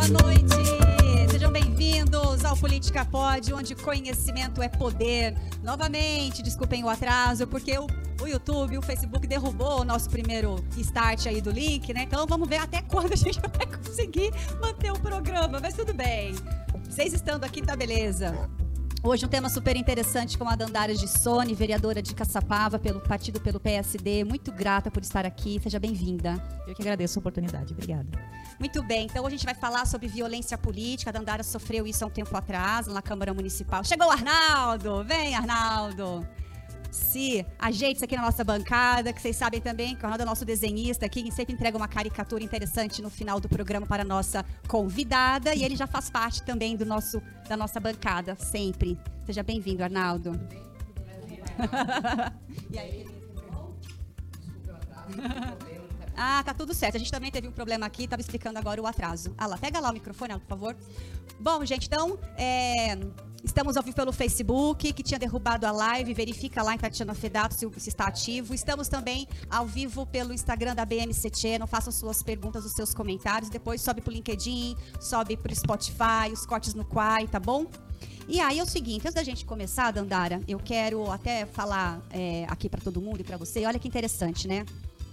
Boa noite. Sejam bem-vindos ao Política Pod, onde conhecimento é poder. Novamente, desculpem o atraso, porque o, o YouTube, o Facebook derrubou o nosso primeiro start aí do link, né? Então vamos ver até quando a gente vai conseguir manter o programa, mas tudo bem. Vocês estando aqui, tá beleza. Hoje um tema super interessante com a Dandara de Sone, vereadora de Caçapava, pelo partido pelo PSD. Muito grata por estar aqui. Seja bem-vinda. Eu que agradeço a oportunidade. Obrigada. Muito bem. Então a gente vai falar sobre violência política. A Dandara sofreu isso há um tempo atrás na Câmara Municipal. Chegou o Arnaldo. Vem, Arnaldo se ajeite aqui na nossa bancada, que vocês sabem também que o Arnaldo é nosso desenhista aqui, que sempre entrega uma caricatura interessante no final do programa para a nossa convidada. E ele já faz parte também do nosso, da nossa bancada, sempre. Seja bem-vindo, Arnaldo. e aí, Ah, tá tudo certo. A gente também teve um problema aqui, estava explicando agora o atraso. Ah lá, pega lá o microfone, por favor. Bom, gente, então, é, Estamos ao vivo pelo Facebook, que tinha derrubado a live. Verifica lá em Tatiana Fedato se, se, está ativo. Estamos também ao vivo pelo Instagram da BMC Channel. Façam suas perguntas, os seus comentários. Depois sobe para o LinkedIn, sobe para o Spotify, os cortes no Quai, tá bom? E aí é o seguinte, antes da gente começar, Dandara, eu quero até falar é, aqui para todo mundo e para você. Olha que interessante, né?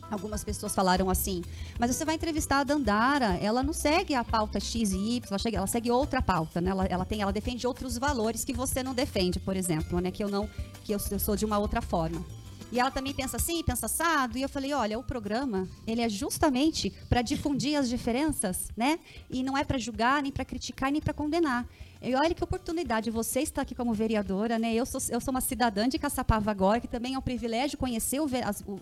Algumas pessoas falaram assim, mas você vai entrevistar a Dandara, ela não segue a pauta X e Y, ela, segue outra pauta, né? Ela, ela, tem, ela defende outros valores que você não defende, por exemplo, né? Que eu não, que eu, eu sou de uma outra forma. E ela também pensa assim, pensa assado. E eu falei, olha, o programa, ele é justamente para difundir as diferenças, né? E não é para julgar, nem para criticar, nem para condenar. E olha que oportunidade, você está aqui como vereadora, né? Eu sou, eu sou uma cidadã de Caçapava agora, que também é um privilégio conhecer o,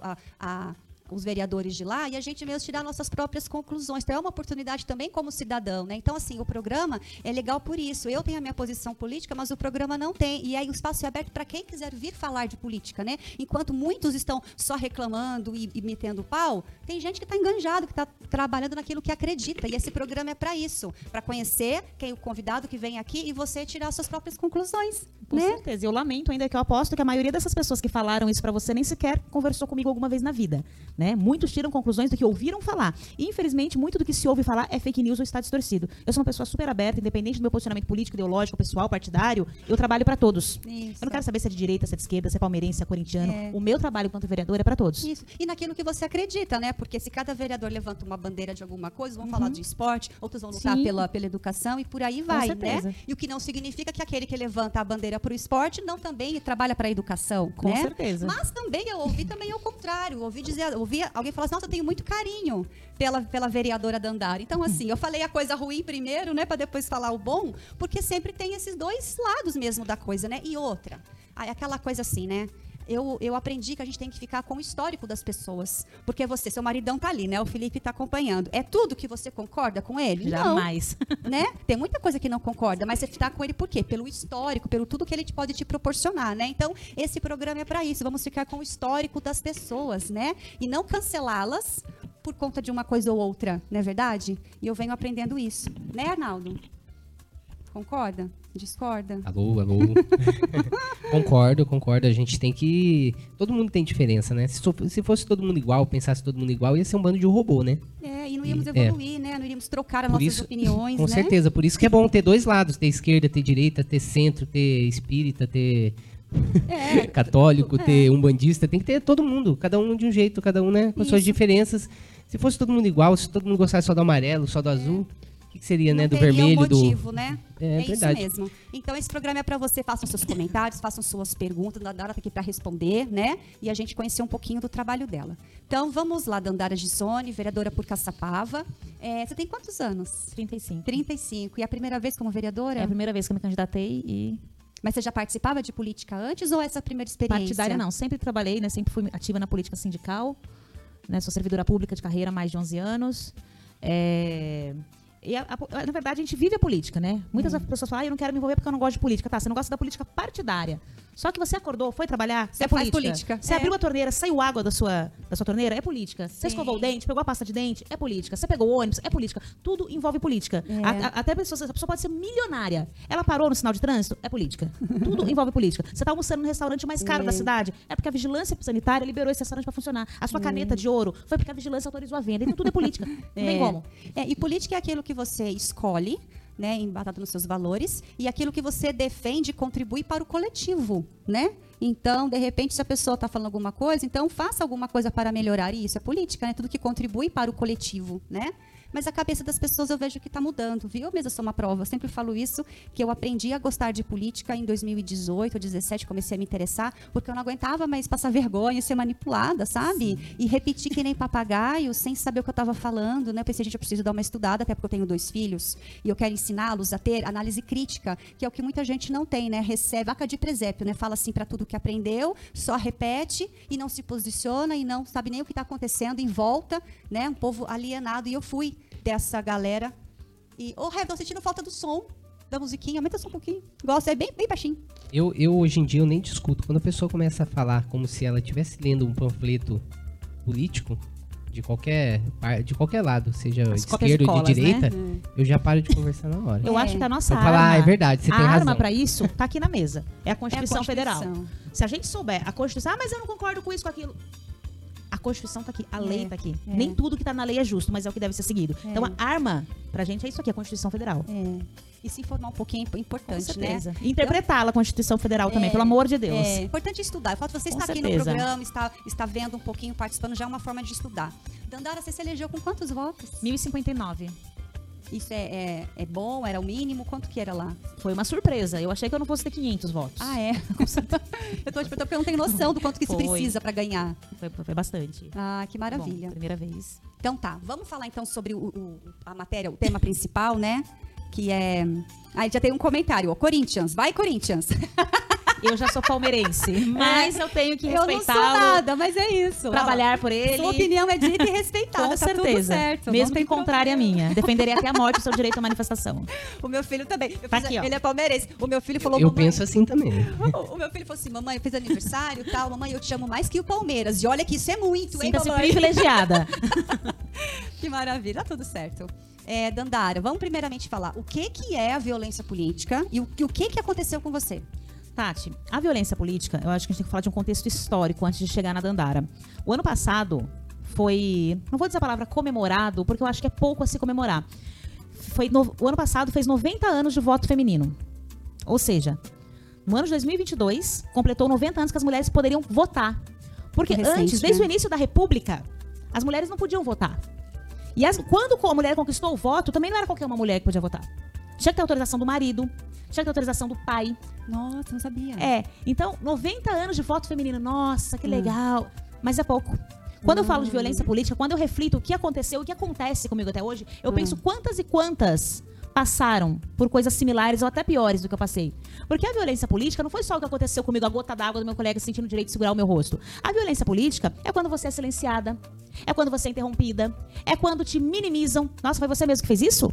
a, a os vereadores de lá e a gente mesmo tirar nossas próprias conclusões. Então é uma oportunidade também como cidadão, né? Então assim, o programa é legal por isso. Eu tenho a minha posição política, mas o programa não tem. E aí o espaço é aberto para quem quiser vir falar de política, né? Enquanto muitos estão só reclamando e, e metendo pau, tem gente que está enganjado, que está trabalhando naquilo que acredita. E esse programa é para isso, para conhecer quem o convidado que vem aqui e você tirar suas próprias conclusões. Com né? certeza. Eu lamento ainda que eu aposto que a maioria dessas pessoas que falaram isso para você nem sequer conversou comigo alguma vez na vida. Né? Muitos tiram conclusões do que ouviram falar. E, infelizmente, muito do que se ouve falar é fake news ou está distorcido. Eu sou uma pessoa super aberta, independente do meu posicionamento político, ideológico, pessoal, partidário, eu trabalho para todos. Isso. Eu não quero saber se é de direita, se é de esquerda, se é palmeirense, se é corintiano. É. O meu trabalho enquanto vereador é para todos. Isso. E naquilo que você acredita, né? Porque se cada vereador levanta uma bandeira de alguma coisa, vão uhum. falar de esporte, outros vão lutar pela, pela educação e por aí vai, né? E o que não significa que aquele que levanta a bandeira para o esporte não também trabalha para a educação, Com né? certeza. Mas também eu ouvi também ao contrário, ouvi dizer, alguém falar assim, nossa, eu tenho muito carinho pela, pela vereadora Dandara. Então, assim, eu falei a coisa ruim primeiro, né, para depois falar o bom, porque sempre tem esses dois lados mesmo da coisa, né? E outra, aquela coisa assim, né? Eu, eu aprendi que a gente tem que ficar com o histórico das pessoas. Porque você, seu maridão tá ali, né? O Felipe tá acompanhando. É tudo que você concorda com ele? Jamais. Não, né? Tem muita coisa que não concorda, mas você está com ele por quê? Pelo histórico, pelo tudo que ele pode te proporcionar, né? Então, esse programa é para isso. Vamos ficar com o histórico das pessoas, né? E não cancelá-las por conta de uma coisa ou outra, não é verdade? E eu venho aprendendo isso, né, Arnaldo? Concorda? Discorda? Alô, alô. concordo, concordo. A gente tem que. Todo mundo tem diferença, né? Se, se fosse todo mundo igual, pensasse todo mundo igual, ia ser um bando de robô, né? É, e não íamos evoluir, é. né? Não iríamos trocar as por nossas isso, opiniões. Com né? certeza, por isso que é bom ter dois lados: ter esquerda, ter direita, ter centro, ter espírita, ter. É, católico, é. ter um bandista, tem que ter todo mundo, cada um de um jeito, cada um, né, com Isso. suas diferenças. Se fosse todo mundo igual, se todo mundo gostasse só do amarelo, só do é. azul, que, que seria, não né? Do vermelho, um motivo, do. né? É, é verdade. isso mesmo. Então, esse programa é para você. Façam seus comentários, façam suas perguntas. A Dandara está aqui para responder, né? E a gente conhecer um pouquinho do trabalho dela. Então, vamos lá, Dandara Gissone, vereadora por Caçapava. É, você tem quantos anos? 35. 35. E a primeira vez como vereadora? É a primeira vez que eu me candidatei e mas você já participava de política antes ou essa primeira experiência? Partidária não, sempre trabalhei, né? Sempre fui ativa na política sindical. Né? Sou servidora pública de carreira há mais de 11 anos. É... E a, a, na verdade, a gente vive a política, né? Muitas hum. pessoas falam, ah, eu não quero me envolver porque eu não gosto de política. Tá, você não gosta da política partidária. Só que você acordou, foi trabalhar, você é política. política. Você é. abriu a torneira, saiu água da sua, da sua torneira, é política. Sim. Você escovou o dente, pegou a pasta de dente, é política. Você pegou o ônibus, é política. Tudo envolve política. É. A, a, até a pessoa, a pessoa pode ser milionária. Ela parou no sinal de trânsito, é política. Tudo envolve política. Você está almoçando no restaurante mais caro da é. cidade, é porque a vigilância sanitária liberou esse restaurante para funcionar. A sua é. caneta de ouro foi porque a vigilância autorizou a venda. Então tudo é política. Não tem como. É, e política é aquilo que você escolhe, né, embatado nos seus valores, e aquilo que você defende contribui para o coletivo, né? Então, de repente, se a pessoa está falando alguma coisa, então faça alguma coisa para melhorar. E isso é política, né? Tudo que contribui para o coletivo, né? Mas a cabeça das pessoas eu vejo que está mudando, viu? Eu mesma sou uma prova, eu sempre falo isso, que eu aprendi a gostar de política em 2018 ou 2017, comecei a me interessar, porque eu não aguentava mais passar vergonha, ser manipulada, sabe? Sim. E repetir que nem papagaio, sem saber o que eu estava falando, né? Eu pensei, gente, eu preciso dar uma estudada, até porque eu tenho dois filhos, e eu quero ensiná-los a ter análise crítica, que é o que muita gente não tem, né? Recebe, vaca de presépio, né? Fala assim para tudo que aprendeu, só repete e não se posiciona e não sabe nem o que está acontecendo em volta, né? Um povo alienado. E eu fui dessa galera. E, ô, oh, Red, tô sentindo falta do som da musiquinha. Aumenta só um pouquinho. Gosto, é bem, bem baixinho. Eu, eu, hoje em dia, eu nem discuto. Quando a pessoa começa a falar como se ela estivesse lendo um panfleto político, de qualquer, de qualquer lado, seja esquerda ou de direita, né? eu já paro de conversar na hora. Eu é. acho que a nossa eu arma... Falar, ah, é verdade, você a tem razão. arma para isso tá aqui na mesa. É a Constituição, é a Constituição Federal. Se a gente souber a Constituição... Ah, mas eu não concordo com isso, com aquilo Constituição está aqui, a lei está é, aqui. É. Nem tudo que está na lei é justo, mas é o que deve ser seguido. É. Então a arma, pra gente, é isso aqui, a Constituição Federal. É. E se informar um pouquinho é importante, né? Interpretá-la, a Constituição Federal também, pelo amor de Deus. É importante estudar. O fato de você estar aqui no programa, está, está vendo um pouquinho, participando, já é uma forma de estudar. Dandara, você se elegeu com quantos votos? 1059. Isso é, é, é, bom? Era o mínimo? Quanto que era lá? Foi uma surpresa. Eu achei que eu não fosse ter 500 votos. Ah, é? eu tô perguntando porque eu não tenho noção do quanto que foi. se precisa para ganhar. Foi, foi, bastante. Ah, que maravilha. Bom, primeira vez. Então tá, vamos falar então sobre o, o, a matéria, o tema principal, né? Que é... Aí já tem um comentário, ó, Corinthians. Vai, Corinthians! Eu já sou palmeirense, mas eu tenho que respeitar. Eu não sou nada, mas é isso. Trabalhar por ele. Sua opinião é dita e respeitada. Com tá certeza. certo, Mesmo que contrária à minha. Defenderei até a morte o seu direito à manifestação. O meu filho também. Tá aqui, ele é palmeirense. O meu filho falou. Eu penso assim também. O, o, meu filho falou assim: mamãe, fez aniversário e tal. Mamãe, eu te amo mais que o Palmeiras. E olha que isso é muito, hein, mamãe? privilegiada. que maravilha. Tá tudo certo. É, Dandara, vamos primeiramente falar o que, que é a violência política e o, o que, que aconteceu com você. Tati, a violência política, eu acho que a gente tem que falar de um contexto histórico antes de chegar na Dandara. O ano passado foi, não vou dizer a palavra comemorado, porque eu acho que é pouco a se comemorar. Foi no, o ano passado fez 90 anos de voto feminino. Ou seja, no ano de 2022, completou 90 anos que as mulheres poderiam votar. Porque recente, antes, desde né? o início da República, as mulheres não podiam votar. E as, quando a mulher conquistou o voto, também não era qualquer uma mulher que podia votar. Tinha que ter autorização do marido, tinha que ter autorização do pai. Nossa, não sabia. É. Então, 90 anos de voto feminino. Nossa, que hum. legal. Mas é pouco. Quando eu falo de hum. violência política, quando eu reflito o que aconteceu, o que acontece comigo até hoje, eu hum. penso quantas e quantas passaram por coisas similares ou até piores do que eu passei. Porque a violência política não foi só o que aconteceu comigo, a gota d'água do meu colega sentindo o direito de segurar o meu rosto. A violência política é quando você é silenciada, é quando você é interrompida, é quando te minimizam. Nossa, foi você mesmo que fez isso?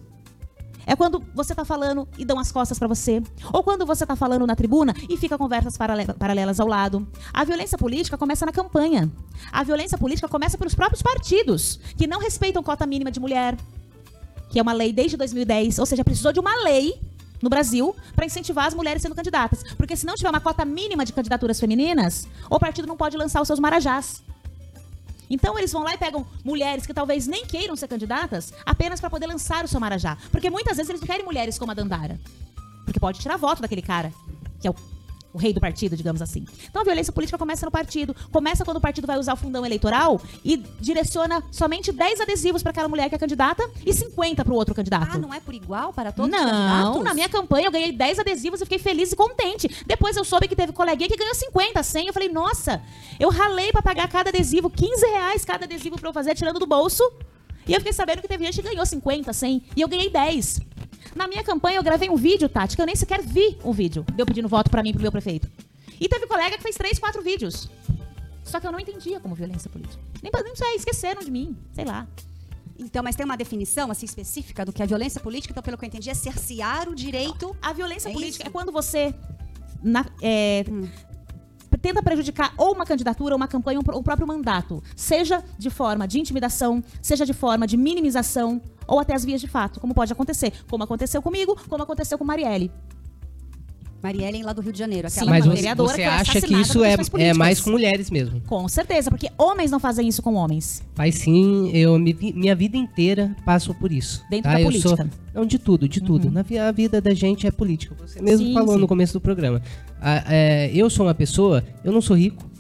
É quando você tá falando e dão as costas para você. Ou quando você tá falando na tribuna e fica conversas paralelas ao lado. A violência política começa na campanha. A violência política começa pelos próprios partidos, que não respeitam cota mínima de mulher, que é uma lei desde 2010. Ou seja, precisou de uma lei no Brasil para incentivar as mulheres sendo candidatas. Porque se não tiver uma cota mínima de candidaturas femininas, o partido não pode lançar os seus marajás. Então eles vão lá e pegam mulheres que talvez nem queiram ser candidatas apenas para poder lançar o seu Marajá. Porque muitas vezes eles não querem mulheres como a Dandara. Porque pode tirar voto daquele cara, que é o o rei do partido, digamos assim. Então a violência política começa no partido. Começa quando o partido vai usar o fundão eleitoral e direciona somente 10 adesivos para aquela mulher que é candidata e 50 para o outro candidato. Ah, não é por igual para todos não, os candidatos? Não, na minha campanha eu ganhei 10 adesivos e fiquei feliz e contente. Depois eu soube que teve coleguinha que ganhou 50, 100. Eu falei, nossa, eu ralei para pagar cada adesivo, 15 reais cada adesivo para eu fazer, tirando do bolso. E eu fiquei sabendo que teve gente que ganhou 50, 100 e eu ganhei 10. Na minha campanha eu gravei um vídeo, Tati, que eu nem sequer vi um vídeo de eu pedindo voto para mim, pro meu prefeito. E teve colega que fez três, quatro vídeos. Só que eu não entendia como violência política. Nem, nem sei, esqueceram de mim, sei lá. Então, mas tem uma definição assim específica do que é violência política, então, pelo que eu entendi, é cercear o direito. A violência é política isso? é quando você na, é, hum. Tenta prejudicar ou uma candidatura, ou uma campanha, ou o próprio mandato. Seja de forma de intimidação, seja de forma de minimização, ou até as vias de fato, como pode acontecer. Como aconteceu comigo, como aconteceu com Marielle. Mariellen lá do Rio de Janeiro. Aquela Sim, Mas você, você foi acha que isso é, é mais com mulheres mesmo? Com certeza, porque homens não fazem isso com homens. Faz sim, eu minha vida inteira passo por isso. Dentro tá? da eu política. Uhum. Sou, não, de tudo, de tudo. Na vi- a vida da gente é política. Você mesmo Sim, falou sim. no começo do programa. Ah, é, eu sou uma pessoa, eu não sou rico.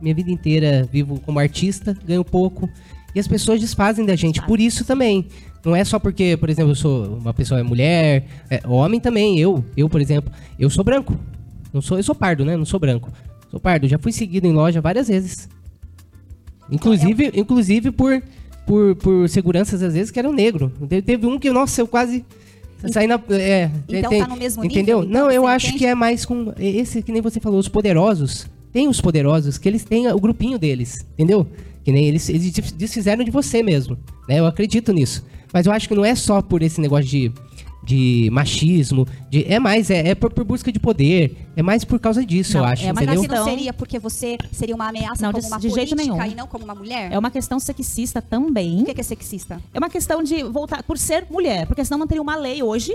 Minha vida inteira vivo como artista, ganho pouco. E as pessoas desfazem da gente. Por isso também. Não é só porque, por exemplo, eu sou uma pessoa é mulher, é, homem também. Eu, eu, por exemplo, eu sou branco. Não sou, eu sou pardo, né? Não sou branco. Sou pardo. Já fui seguido em loja várias vezes. Inclusive, inclusive por, por, por seguranças, às vezes, que eram negro. Te- Teve um que, nossa, eu quase saí na. É, Então tem- tá no mesmo Entendeu? nível? Então Não, eu acho entende? que é mais com. Esse que nem você falou, os poderosos. Tem os poderosos, que eles têm o grupinho deles, entendeu? Que nem eles, eles des- desfizeram de você mesmo. Né? Eu acredito nisso. Mas eu acho que não é só por esse negócio de, de machismo. De, é mais, é, é por, por busca de poder. É mais por causa disso, eu Não, acho, é uma Mas entendeu? que não seria porque você seria uma ameaça Não, como de- uma de jeito nenhum. e não como uma mulher? É uma questão sexista também. O que que é sexista? É uma questão de voltar por ser mulher, porque senão não teria uma lei hoje,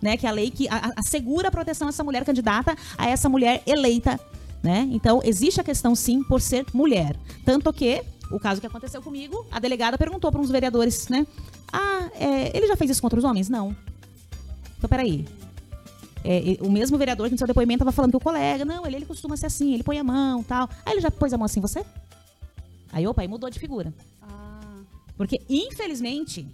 né, que é a lei que a- a- assegura a proteção a essa mulher candidata, a essa mulher eleita, né? Então existe a questão sim por ser mulher, tanto que o caso que aconteceu comigo, a delegada perguntou para uns vereadores, né? Ah, é, ele já fez isso contra os homens? Não. Então peraí. É, o mesmo vereador que no seu depoimento estava falando que o colega, não, ele, ele costuma ser assim, ele põe a mão tal. Aí ele já pôs a mão assim em você? Aí, opa, aí mudou de figura. Ah, Porque, infelizmente,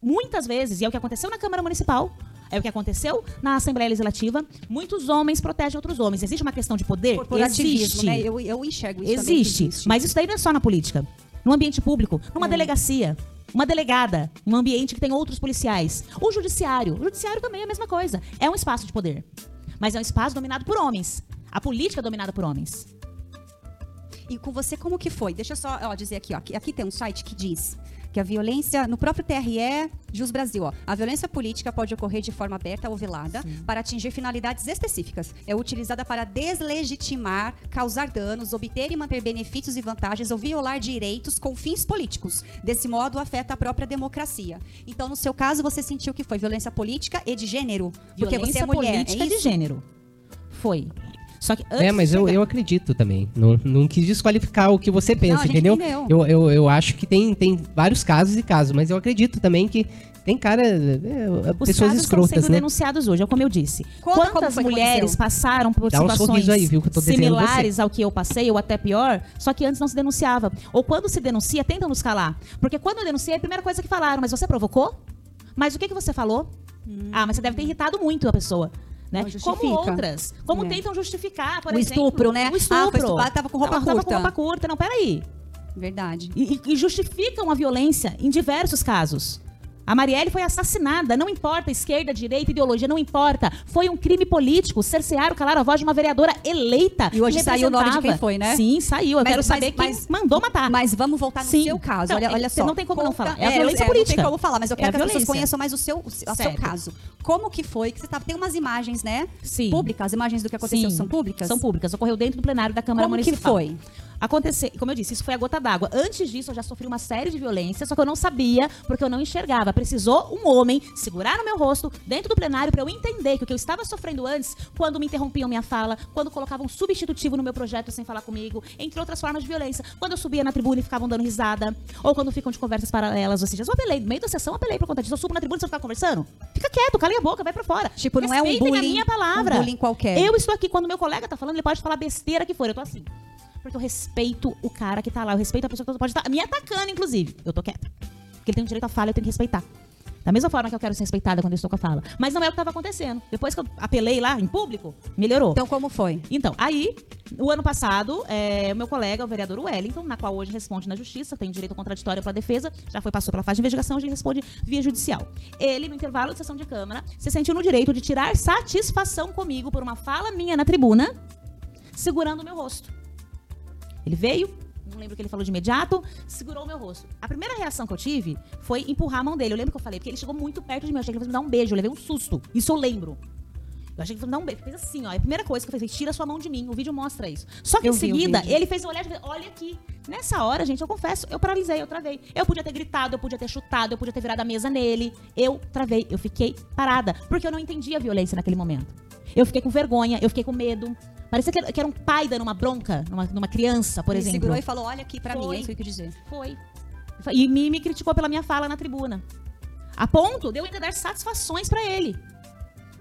muitas vezes, e é o que aconteceu na Câmara Municipal, é o que aconteceu na Assembleia Legislativa, muitos homens protegem outros homens. Existe uma questão de poder? corporativismo, Existe. né? Eu, eu enxergo isso Existe. existe. Mas isso daí não é só na política. No ambiente público, numa É. delegacia, uma delegada, um ambiente que tem outros policiais. O judiciário. O judiciário também é a mesma coisa. É um espaço de poder. Mas é um espaço dominado por homens. A política é dominada por homens. E com você, como que foi? Deixa eu só ó, dizer aqui, ó. Aqui, aqui tem um site que diz que a violência, no próprio TRE, Jus Brasil, ó, a violência política pode ocorrer de forma aberta ou velada para atingir finalidades específicas. É utilizada para deslegitimar, causar danos, obter e manter benefícios e vantagens ou violar direitos com fins políticos. Desse modo, afeta a própria democracia. Então, no seu caso, você sentiu que foi violência política e de gênero? Porque Violência você é mulher, política é de isso? gênero. Foi. Só que antes É, mas de eu, chegar- eu acredito também. Não, não quis desqualificar o que você pensa, a gente entendeu? entendeu. Eu, eu, eu acho que tem, tem vários casos e casos, mas eu acredito também que tem cara. é, Os pessoas casos escrotas, estão sendo né? denunciados hoje, é como eu disse. Quantas que mulheres passaram por Dá um situações sorriso aí, viu, que eu tô desenhando similares ao que eu passei, ou até pior, só que antes não se denunciava. Ou quando se denuncia, tentam nos calar. Porque quando eu denunciei, a primeira coisa que falaram, mas você provocou? Mas o que, que você falou? Ah, mas você deve ter irritado muito a pessoa. Né? Como outras. Como É. tentam justificar, por O exemplo. estupro, né? O Ah, estupro. estuprada, tava com roupa Ela tava curta. com roupa curta. Não, peraí. Verdade. E- e justificam a violência em diversos casos. A Marielle foi assassinada, não importa esquerda, direita, ideologia, não importa. Foi um crime político, cercearam, calaram a voz de uma vereadora eleita. E hoje que saiu o nome de quem foi, né? Sim, saiu. Eu Mas- quero mas- saber quem mas- mandou matar. Mas vamos voltar no Sim. seu caso. Não, olha, é- olha você só. não tem como não falar. É a eu- violência Não política. tem como falar, mas eu É quero a que as pessoas conheçam mais o seu, o seu, o caso. Como que foi? Que você tá, tem umas imagens, né? Sim. Públicas. As imagens do que aconteceu Sim, são públicas? São públicas. Ocorreu dentro do plenário da Câmara Como que Municipal. foi? Acontecer, como eu disse, isso foi a gota d'água. Antes disso, eu já sofri uma série de violências, só que eu não sabia, porque eu não enxergava. Precisou um homem segurar no meu rosto, dentro do plenário, para eu entender que o que eu estava sofrendo antes, quando me interrompiam minha fala, quando colocavam um substitutivo no meu projeto sem falar comigo, entre outras formas de violência. Quando eu subia na tribuna e ficavam dando risada, ou quando ficam de conversas paralelas, ou seja, eu apelei, no meio da sessão, eu apelei por conta disso. Eu subo na tribuna e você ficar conversando? Fica quieto, cala a boca, vai pra fora. Tipo, não é um Respeitem bullying, a minha palavra. um bullying qualquer. Eu estou aqui, quando meu colega tá falando, ele pode falar besteira que for, eu tô assim. Porque eu respeito o cara que tá lá. Eu respeito a pessoa que pode estar me atacando, inclusive. Eu tô quieta. Porque ele tem o direito à fala, eu tenho que respeitar. Da mesma forma que eu quero ser respeitada quando eu estou com a fala. Mas não é o que estava acontecendo. Depois que eu apelei lá em público, melhorou. Então, como foi? Então, aí, o ano passado, é, o meu colega, o vereador Wellington, na qual hoje responde na justiça, tem direito contraditório para defesa, já foi passou pela fase de investigação, hoje ele responde via judicial. Ele, no intervalo de sessão de Câmara, se sentiu no direito de tirar satisfação comigo por uma fala minha na tribuna, segurando o meu rosto. Ele veio, não lembro o que ele falou de imediato, segurou o meu rosto. A primeira reação que eu tive foi empurrar a mão dele. Eu lembro que eu falei, porque ele chegou muito perto de mim. Eu achei que ele fosse me dar um beijo. Eu levei um susto. Isso eu lembro. Eu achei que ele fosse me dar um beijo. Fez assim, ó. A primeira coisa que eu fiz, tira sua mão de mim. O vídeo mostra isso. Só que Eu em seguida, ele fez um olhar de olha aqui. Nessa hora, gente, eu confesso, eu paralisei, eu travei. Eu podia ter gritado, eu podia ter chutado, eu podia ter virado a mesa nele. Eu travei, eu fiquei parada. Porque eu não entendi a violência naquele momento. Eu fiquei com vergonha, eu fiquei com medo. Parecia que era, que era um pai dando uma bronca numa, numa criança, por Ele exemplo. segurou e falou: olha aqui pra mim, Foi. é isso que eu quis dizer. Foi. E me, me criticou pela minha fala na tribuna. A ponto de eu ainda dar satisfações pra ele.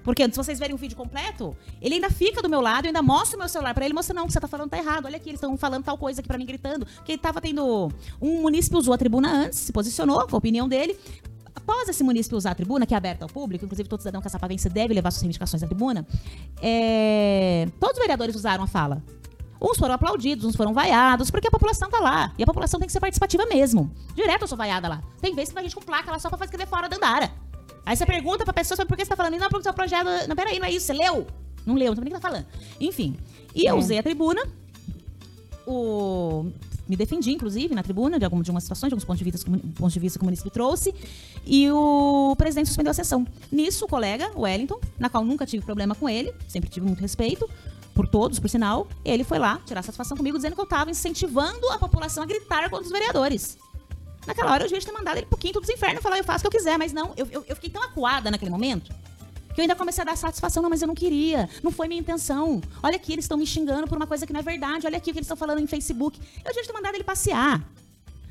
Porque se vocês verem o vídeo completo, ele ainda fica do meu lado, eu ainda mostro o meu celular pra ele, mostra não, o que você tá falando tá errado. Olha aqui, eles estão falando tal coisa aqui pra mim, gritando. Que ele tava tendo. Um munícipe usou a tribuna antes, se posicionou com a opinião dele. Após esse munícipe usar a tribuna, que é aberta ao público, inclusive todo cidadão caçapavense deve levar suas reivindicações à tribuna, é, todos os vereadores usaram a fala. Uns foram aplaudidos, uns foram vaiados, porque a população tá lá. E a população tem que ser participativa mesmo. Direto eu sou vaiada lá. Tem vezes que vai gente com placa lá só pra escrever fora da Andara. Aí você pergunta pra pessoa por que você tá falando. Não, porque o seu projeto. Não, peraí, não é isso. Você leu? Não leu, não sabe nem o que tá falando. Enfim. E eu É. usei a tribuna. O... Me defendi, inclusive, na tribuna, de, alguma, de algumas situações, de alguns pontos de, vista, pontos de vista que o município trouxe. E o presidente suspendeu a sessão. Nisso, o colega, o Wellington, na qual nunca tive problema com ele, sempre tive muito respeito, por todos, por sinal, ele foi lá tirar satisfação comigo, dizendo que eu estava incentivando a população a gritar contra os vereadores. Naquela hora eu devia ter mandado ele pro quinto dos infernos falar, eu faço o que eu quiser, mas não, eu, eu, eu fiquei tão acuada naquele momento que eu ainda comecei a dar satisfação, não, mas eu não queria, não foi minha intenção. Olha aqui, eles estão me xingando por uma coisa que não é verdade, olha aqui o que eles estão falando em Facebook. Eu devia ter mandado ele passear.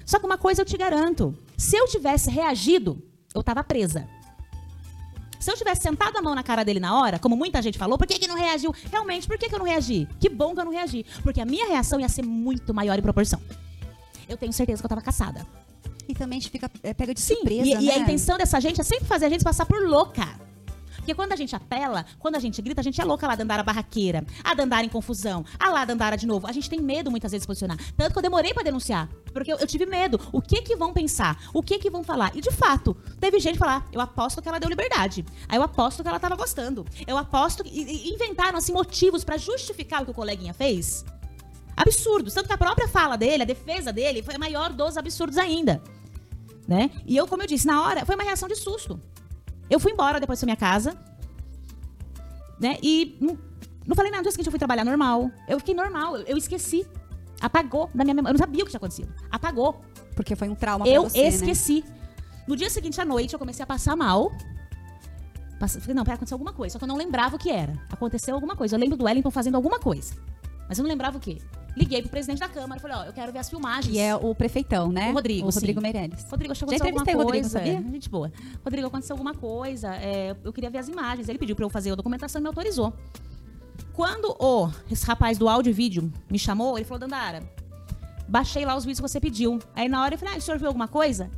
Só que uma coisa eu te garanto, se eu tivesse reagido, eu tava presa. Se eu tivesse sentado a mão na cara dele na hora, como muita gente falou, por que, que não reagiu? Realmente, por que, que eu não reagi? Que bom que eu não reagi. Porque a minha reação ia ser muito maior em proporção. Eu tenho certeza que eu tava caçada. E também a gente fica é, pega de Sim, surpresa, e, né? e a intenção dessa gente é sempre fazer a gente passar por louca. Porque quando a gente apela, quando a gente grita, a gente é louca lá Dandara barraqueira, a Dandara em confusão, a lá Dandara de novo. A gente tem medo muitas vezes de posicionar. Tanto que eu demorei pra denunciar. Porque eu, eu tive medo. O que que vão pensar? O que que vão falar? E de fato, teve gente falar, eu aposto que ela deu liberdade. Aí eu aposto que ela tava gostando. Eu aposto que. E, inventaram assim motivos pra justificar o que o coleguinha fez. Absurdos. Tanto que a própria fala dele, a defesa dele, foi a maior dos absurdos ainda. Né? E eu, como eu disse, na hora, foi uma reação de susto. Eu fui embora depois da minha casa, né? E não, não falei nada. No dia seguinte eu fui trabalhar normal. Eu fiquei normal, eu, eu esqueci. Apagou da minha memória. Eu não sabia o que tinha acontecido. Apagou. Porque foi um trauma eu pra você, né? esqueci. No dia seguinte à noite eu comecei a passar mal. Passa- Falei, não, pera, aconteceu alguma coisa. Só que eu não lembrava o que era. Aconteceu alguma coisa. Eu lembro do Wellington fazendo alguma coisa. Mas eu não lembrava o que. Liguei pro presidente da Câmara e falei, ó, eu quero ver as filmagens. Que é o prefeitão, né? O Rodrigo, O Rodrigo sim. Meirelles. Rodrigo, acho que aconteceu alguma o Rodrigo, coisa. sabia? Gente boa. Rodrigo, aconteceu alguma coisa. é, eu queria ver as imagens. Ele pediu pra eu fazer a documentação e me autorizou. Quando o esse rapaz do áudio e vídeo me chamou, ele falou, Dandara, baixei lá os vídeos que você pediu. Aí na hora eu falei, ah, o senhor viu alguma coisa?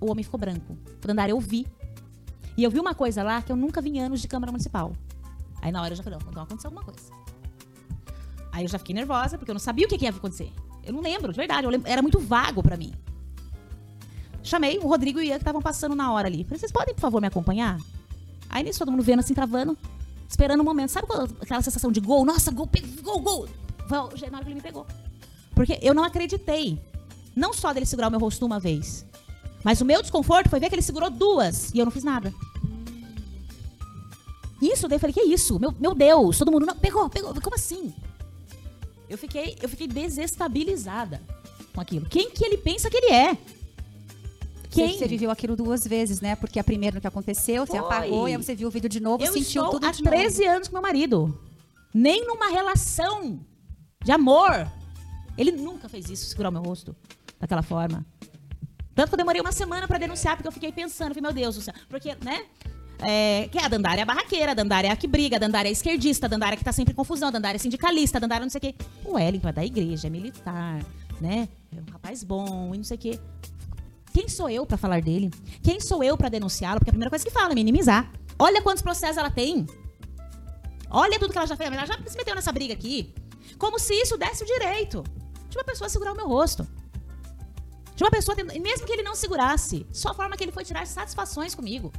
O homem ficou branco. Falei, Dandara, eu vi. E eu vi uma coisa lá que eu nunca vi em anos de Câmara Municipal. Aí na hora eu já falei, então aconteceu alguma coisa. Aí eu já fiquei nervosa, porque eu não sabia o que, que ia acontecer. Eu não lembro, de verdade. lembro- era muito vago pra mim. Chamei o Rodrigo e o Ian que estavam passando na hora ali. Falei, vocês podem, por favor, me acompanhar? Aí nisso todo mundo vendo assim, travando, esperando um momento. Sabe aquela sensação de gol? Nossa, gol, gol, gol! Foi o- na hora que ele me pegou. Porque eu não acreditei. Não só dele segurar o meu rosto uma vez. Mas o meu desconforto foi ver que ele segurou duas e eu não fiz nada. Isso, daí eu falei, que isso? Meu, meu Deus, todo mundo, não, pegou, pegou, como assim? Eu fiquei, eu fiquei desestabilizada com aquilo. Quem que ele pensa que ele é? Quem? Você viveu aquilo duas vezes, né? Porque a primeira no que aconteceu, você Foi. apagou, e aí você viu o vídeo de novo, Eu sentiu tudo há de novo. 13 anos com meu marido. Nem numa relação de amor. Ele nunca fez isso, segurar o meu rosto daquela forma. Tanto que eu demorei uma semana pra denunciar, porque eu fiquei pensando, falei, meu Deus do céu. Porque, né? É, que a Dandara é a barraqueira, a Dandara é a que briga, a Dandara é esquerdista, a Dandara é que tá sempre em confusão, a Dandara é sindicalista, a Dandara não sei o quê. O Wellington é da igreja, é militar, né? É um rapaz bom e não sei o quê. Quem sou eu pra falar dele? Quem sou eu pra denunciá-lo? Porque a primeira coisa que fala é minimizar. Olha quantos processos ela tem. Olha tudo que ela já fez. Ela já se meteu nessa briga aqui. Como se isso desse o direito de uma pessoa segurar o meu rosto. De uma pessoa, mesmo que ele não segurasse, só a forma que ele foi tirar satisfações comigo.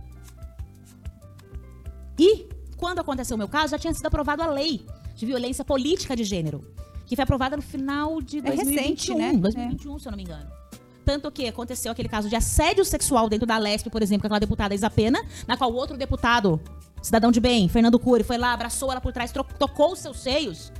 E, quando aconteceu o meu caso, já tinha sido aprovada a lei de violência política de gênero, que foi aprovada no final de É 2021, recente, né? 2021, se eu não me engano. Tanto que aconteceu aquele caso de assédio sexual dentro da Lesp, por exemplo, com aquela deputada Isapena, na qual outro deputado, cidadão de bem, Fernando Cury, foi lá, abraçou ela por trás, tocou os seus seios.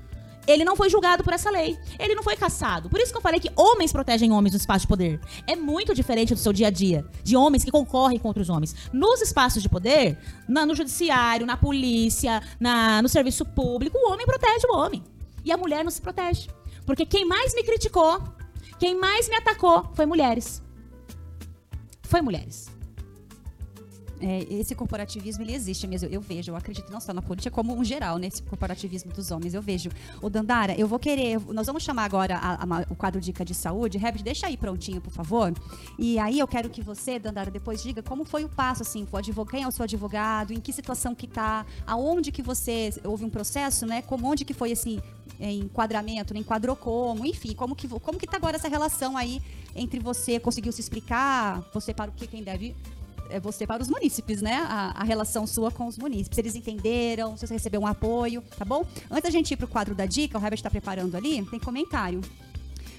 Ele não foi julgado por essa lei. Ele não foi caçado. Por isso que eu falei que homens protegem homens no espaço de poder. É muito diferente do seu dia a dia. De homens que concorrem contra os homens. Nos espaços de poder, na- no judiciário, na polícia, na- no serviço público, o homem protege o homem. E a mulher não se protege. Porque quem mais me criticou, quem mais me atacou, foi mulheres. Foi mulheres. É, esse corporativismo, ele existe mesmo. Eu vejo, eu acredito não só na política, como um geral, né? Esse corporativismo dos homens. Eu vejo. O Dandara, eu vou querer. Nós vamos chamar agora a- a- o quadro Dica de Saúde. Herbert, deixa aí prontinho, por favor. E aí eu quero que você, Dandara, depois diga como foi o passo, assim, o advogado, quem é o seu advogado, em que situação que tá, aonde que você houve um processo, né? Como onde que foi esse enquadramento, né? enquadrou como, enfim, como que, como que tá agora essa relação aí entre você, conseguiu se explicar, você para o que quem deve é você para os munícipes, né? A, a relação sua com os munícipes. Eles entenderam, se você recebeu um apoio, tá bom? Antes da gente ir pro quadro da dica, o Herbert está preparando ali, tem comentário.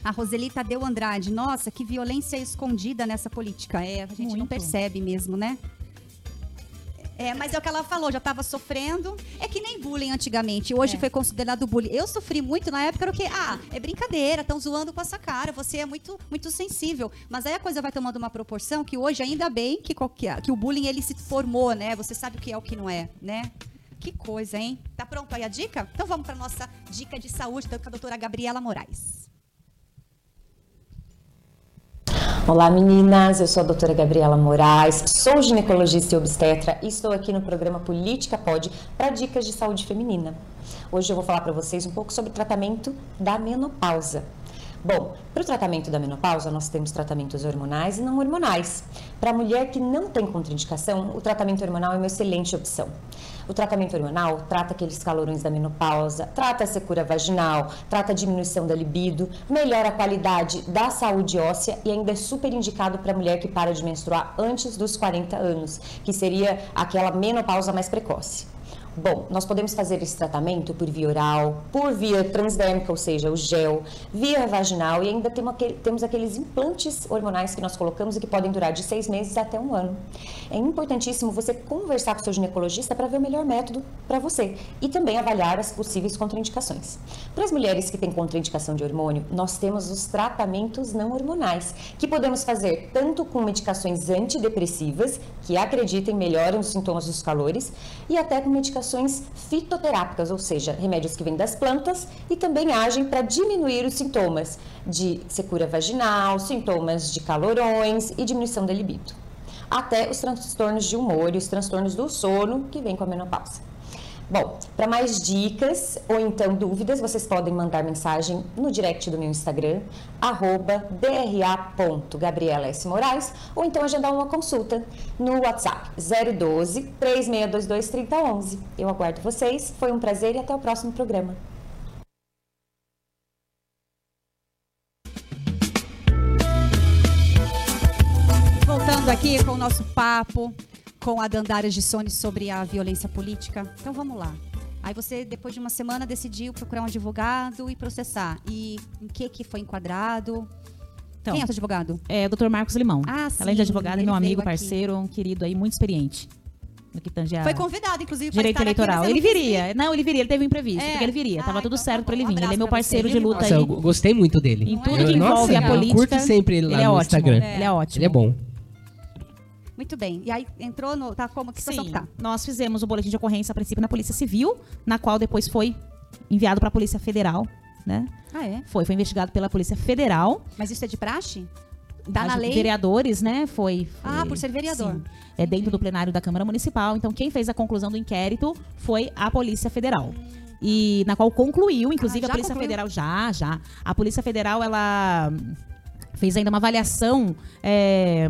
A Roseli Tadeu Andrade, nossa, que violência escondida nessa política. É, a gente não Muito. percebe mesmo, né? É, mas é o que ela falou, já estava sofrendo. É que nem bullying antigamente. Hoje É. foi considerado bullying. Eu sofri muito na época, era o quê? Ah, é brincadeira, estão zoando com essa cara, você é muito, muito sensível. Mas aí a coisa vai tomando uma proporção que hoje, ainda bem que, qualquer- que o bullying ele se formou, né? Você sabe o que é o que não é, né? Que coisa, hein? Tá pronto aí a dica? Então vamos para nossa dica de saúde com a doutora Gabriela Moraes. Olá meninas, eu sou a doutora Gabriela Moraes, sou ginecologista e obstetra e estou aqui no programa Política Pode para dicas de saúde feminina. Hoje eu vou falar para vocês um pouco sobre tratamento da menopausa. Bom, para o tratamento da menopausa, nós temos tratamentos hormonais e não hormonais. Para a mulher que não tem contraindicação, o tratamento hormonal é uma excelente opção. O tratamento hormonal trata aqueles calorões da menopausa, trata a secura vaginal, trata a diminuição da libido, melhora a qualidade da saúde óssea e ainda é super indicado para a mulher que para de menstruar antes dos 40 anos, que seria aquela menopausa mais precoce. Bom, nós podemos fazer esse tratamento por via oral, por via transdérmica, ou seja, o gel, via vaginal e ainda temos, aquele- temos aqueles implantes hormonais que nós colocamos e que podem durar de seis meses até um ano. É importantíssimo você conversar com o seu ginecologista para ver o melhor método para você e também avaliar as possíveis contraindicações. Para as mulheres que têm contraindicação de hormônio, nós temos os tratamentos não hormonais, que podemos fazer tanto com medicações antidepressivas, que acreditem melhoram os sintomas dos calores, e até com medicações fitoterápicas, ou seja, remédios que vêm das plantas e também agem para diminuir os sintomas de secura vaginal, sintomas de calorões e diminuição da libido. Até os transtornos de humor e os transtornos do sono que vêm com a menopausa. Bom, para mais dicas ou então dúvidas, vocês podem mandar mensagem no direct do meu Instagram, arroba ou então agendar uma consulta no WhatsApp 012 3622 3011. Eu aguardo vocês, foi um prazer e até o próximo programa. Voltando aqui com o nosso papo com a Dandara Gissone sobre a violência política. Então vamos lá. Aí você, depois de uma semana, decidiu procurar um advogado e processar. E em que que foi enquadrado? Então, Quem é o seu advogado? é o Dr. Marcos Limão. Ah, Além sim, de advogado, é meu amigo, aqui. parceiro, um querido aí, muito experiente. No que tange a Foi convidado, inclusive, para direito eleitoral. eu ele viria. Não, ele viria, ele teve um imprevisto, É. porque ele viria. Tava Ah, tudo então certo tá pra ele vir. Um ele é meu parceiro você, de luta Nossa, aí. eu go- gostei muito dele. Em tudo Eu- que nossa, envolve a eu política, curto sempre ele lá ele é no ótimo. Instagram. Ele é ótimo. Ele é bom. Muito bem. E aí entrou no. Tá como? Que situação Sim, que tá? nós fizemos o boletim de ocorrência a princípio na Polícia Civil, na qual depois foi enviado para a Polícia Federal, né? Ah, é? Foi, foi investigado pela Polícia Federal. Mas isso é de praxe? Dá na As lei? Vereadores, né? Foi. Ah, foi- por ser vereador. sim. é dentro do plenário da Câmara Municipal. Então, quem fez a conclusão do inquérito foi a Polícia Federal. E na qual concluiu, inclusive Ah, a Polícia concluiu? Federal já, já. A Polícia Federal ela fez ainda uma avaliação é,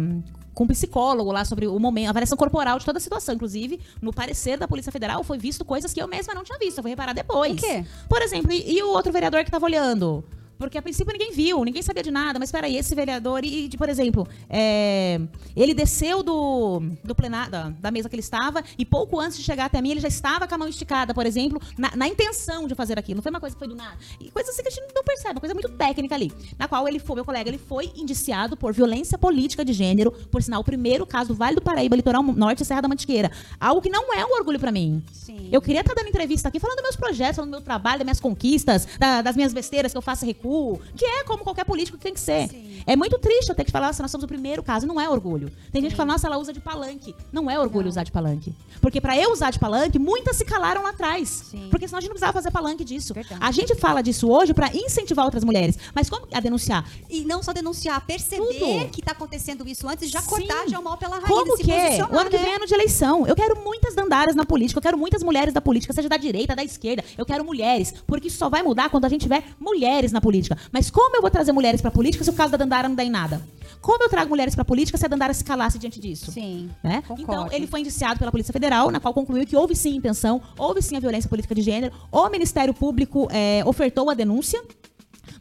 com um psicólogo lá sobre o momento, a avaliação corporal de toda a situação. Inclusive, no parecer da Polícia Federal foi visto coisas que eu mesma não tinha visto. Eu fui reparar depois. O quê? Por exemplo, e, e o outro vereador que estava olhando? Porque a princípio ninguém viu, ninguém sabia de nada, mas espera aí, esse vereador, e, de, por exemplo, é, ele desceu do, do plenário, da, da, mesa que ele estava, e pouco antes de chegar até mim, ele já estava com a mão esticada, por exemplo, na, na intenção de fazer aquilo. Não foi uma coisa que foi do nada. E coisa assim que a gente não percebe, uma coisa muito técnica ali. Na qual ele foi, meu colega, ele foi indiciado por violência política de gênero, por sinal, o primeiro caso do Vale do Paraíba, Litoral Norte Serra da Mantiqueira. Algo que não é um orgulho para mim. Sim. Eu queria estar dando entrevista aqui falando dos meus projetos, falando do meu trabalho, das minhas conquistas, da, das minhas besteiras que eu faço recuo, que é como qualquer político que tem que ser. Sim. É muito triste eu ter que falar, nossa, nós somos o primeiro caso, não é orgulho. Tem gente que fala, nossa, ela usa de palanque. Não é orgulho não. usar de palanque. Porque para eu usar de palanque, muitas se calaram lá atrás. Sim. Porque senão a gente não precisava fazer palanque disso. Verdade. A gente fala disso hoje para incentivar outras mulheres. Mas como a denunciar? E não só denunciar, perceber Tudo. que está acontecendo isso antes, já Sim. cortar já o mal pela raiz. Como que? O ano que vem é ano de eleição. Eu quero muitas dandaras na política, eu quero muitas mulheres da política, seja da direita, da esquerda. Eu quero mulheres, porque isso só vai mudar quando a gente tiver mulheres na política. Mas como eu vou trazer mulheres para a política se o caso da Dandara não dá em nada? Como eu trago mulheres para a política se a Dandara se calasse diante disso? Sim. Né? Então, ele foi indiciado pela Polícia Federal, na qual concluiu que houve sim intenção, houve sim a violência política de gênero. O Ministério Público é, ofertou a denúncia.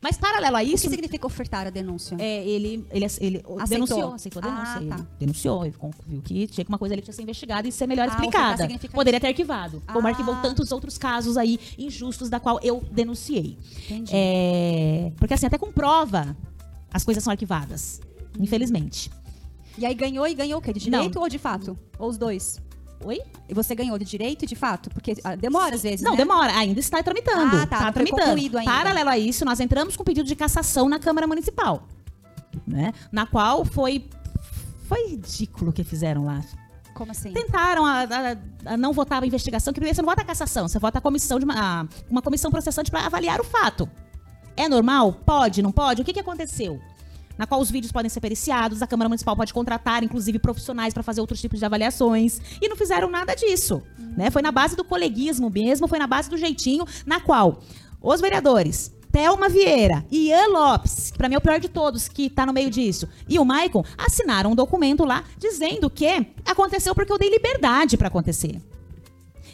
Mas paralelo a isso. O que significa ofertar a denúncia? É, ele, ele, ele aceitou. denunciou, aceitou a denúncia. Ah, tá. Ele denunciou, ele viu que tinha que uma coisa ali tinha que ser investigada e ser melhor ah, explicada. Poderia ter arquivado. Ah. Como arquivou tantos outros casos aí injustos da qual eu denunciei. Entendi. É, porque assim, até com prova, as coisas são arquivadas. Hum. Infelizmente. E aí ganhou e ganhou o quê? De direito Não. ou de fato? Ou os dois? Oi? E você ganhou de direito, de fato? Porque ah, demora às vezes. Não, né? demora. Ainda está tramitando. Ah, tá. Está tramitando. Ainda. Paralelo a isso, nós entramos com pedido de cassação na Câmara Municipal. Né? Na qual foi. Foi ridículo o que fizeram lá. Como assim? Tentaram a, a, a não votar a investigação, que primeiro você não vota a cassação, você vota a comissão de uma, a, uma comissão processante para avaliar o fato. É normal? Pode, não pode? O que, que aconteceu? Na qual os vídeos podem ser periciados, a Câmara Municipal pode contratar, inclusive, profissionais para fazer outros tipos de avaliações. E não fizeram nada disso. Né? Foi na base do coleguismo mesmo, foi na base do jeitinho, na qual os vereadores Thelma Vieira Ian Lopes, que para mim é o pior de todos que está no meio disso, e o Maicon assinaram um documento lá dizendo que aconteceu porque eu dei liberdade para acontecer.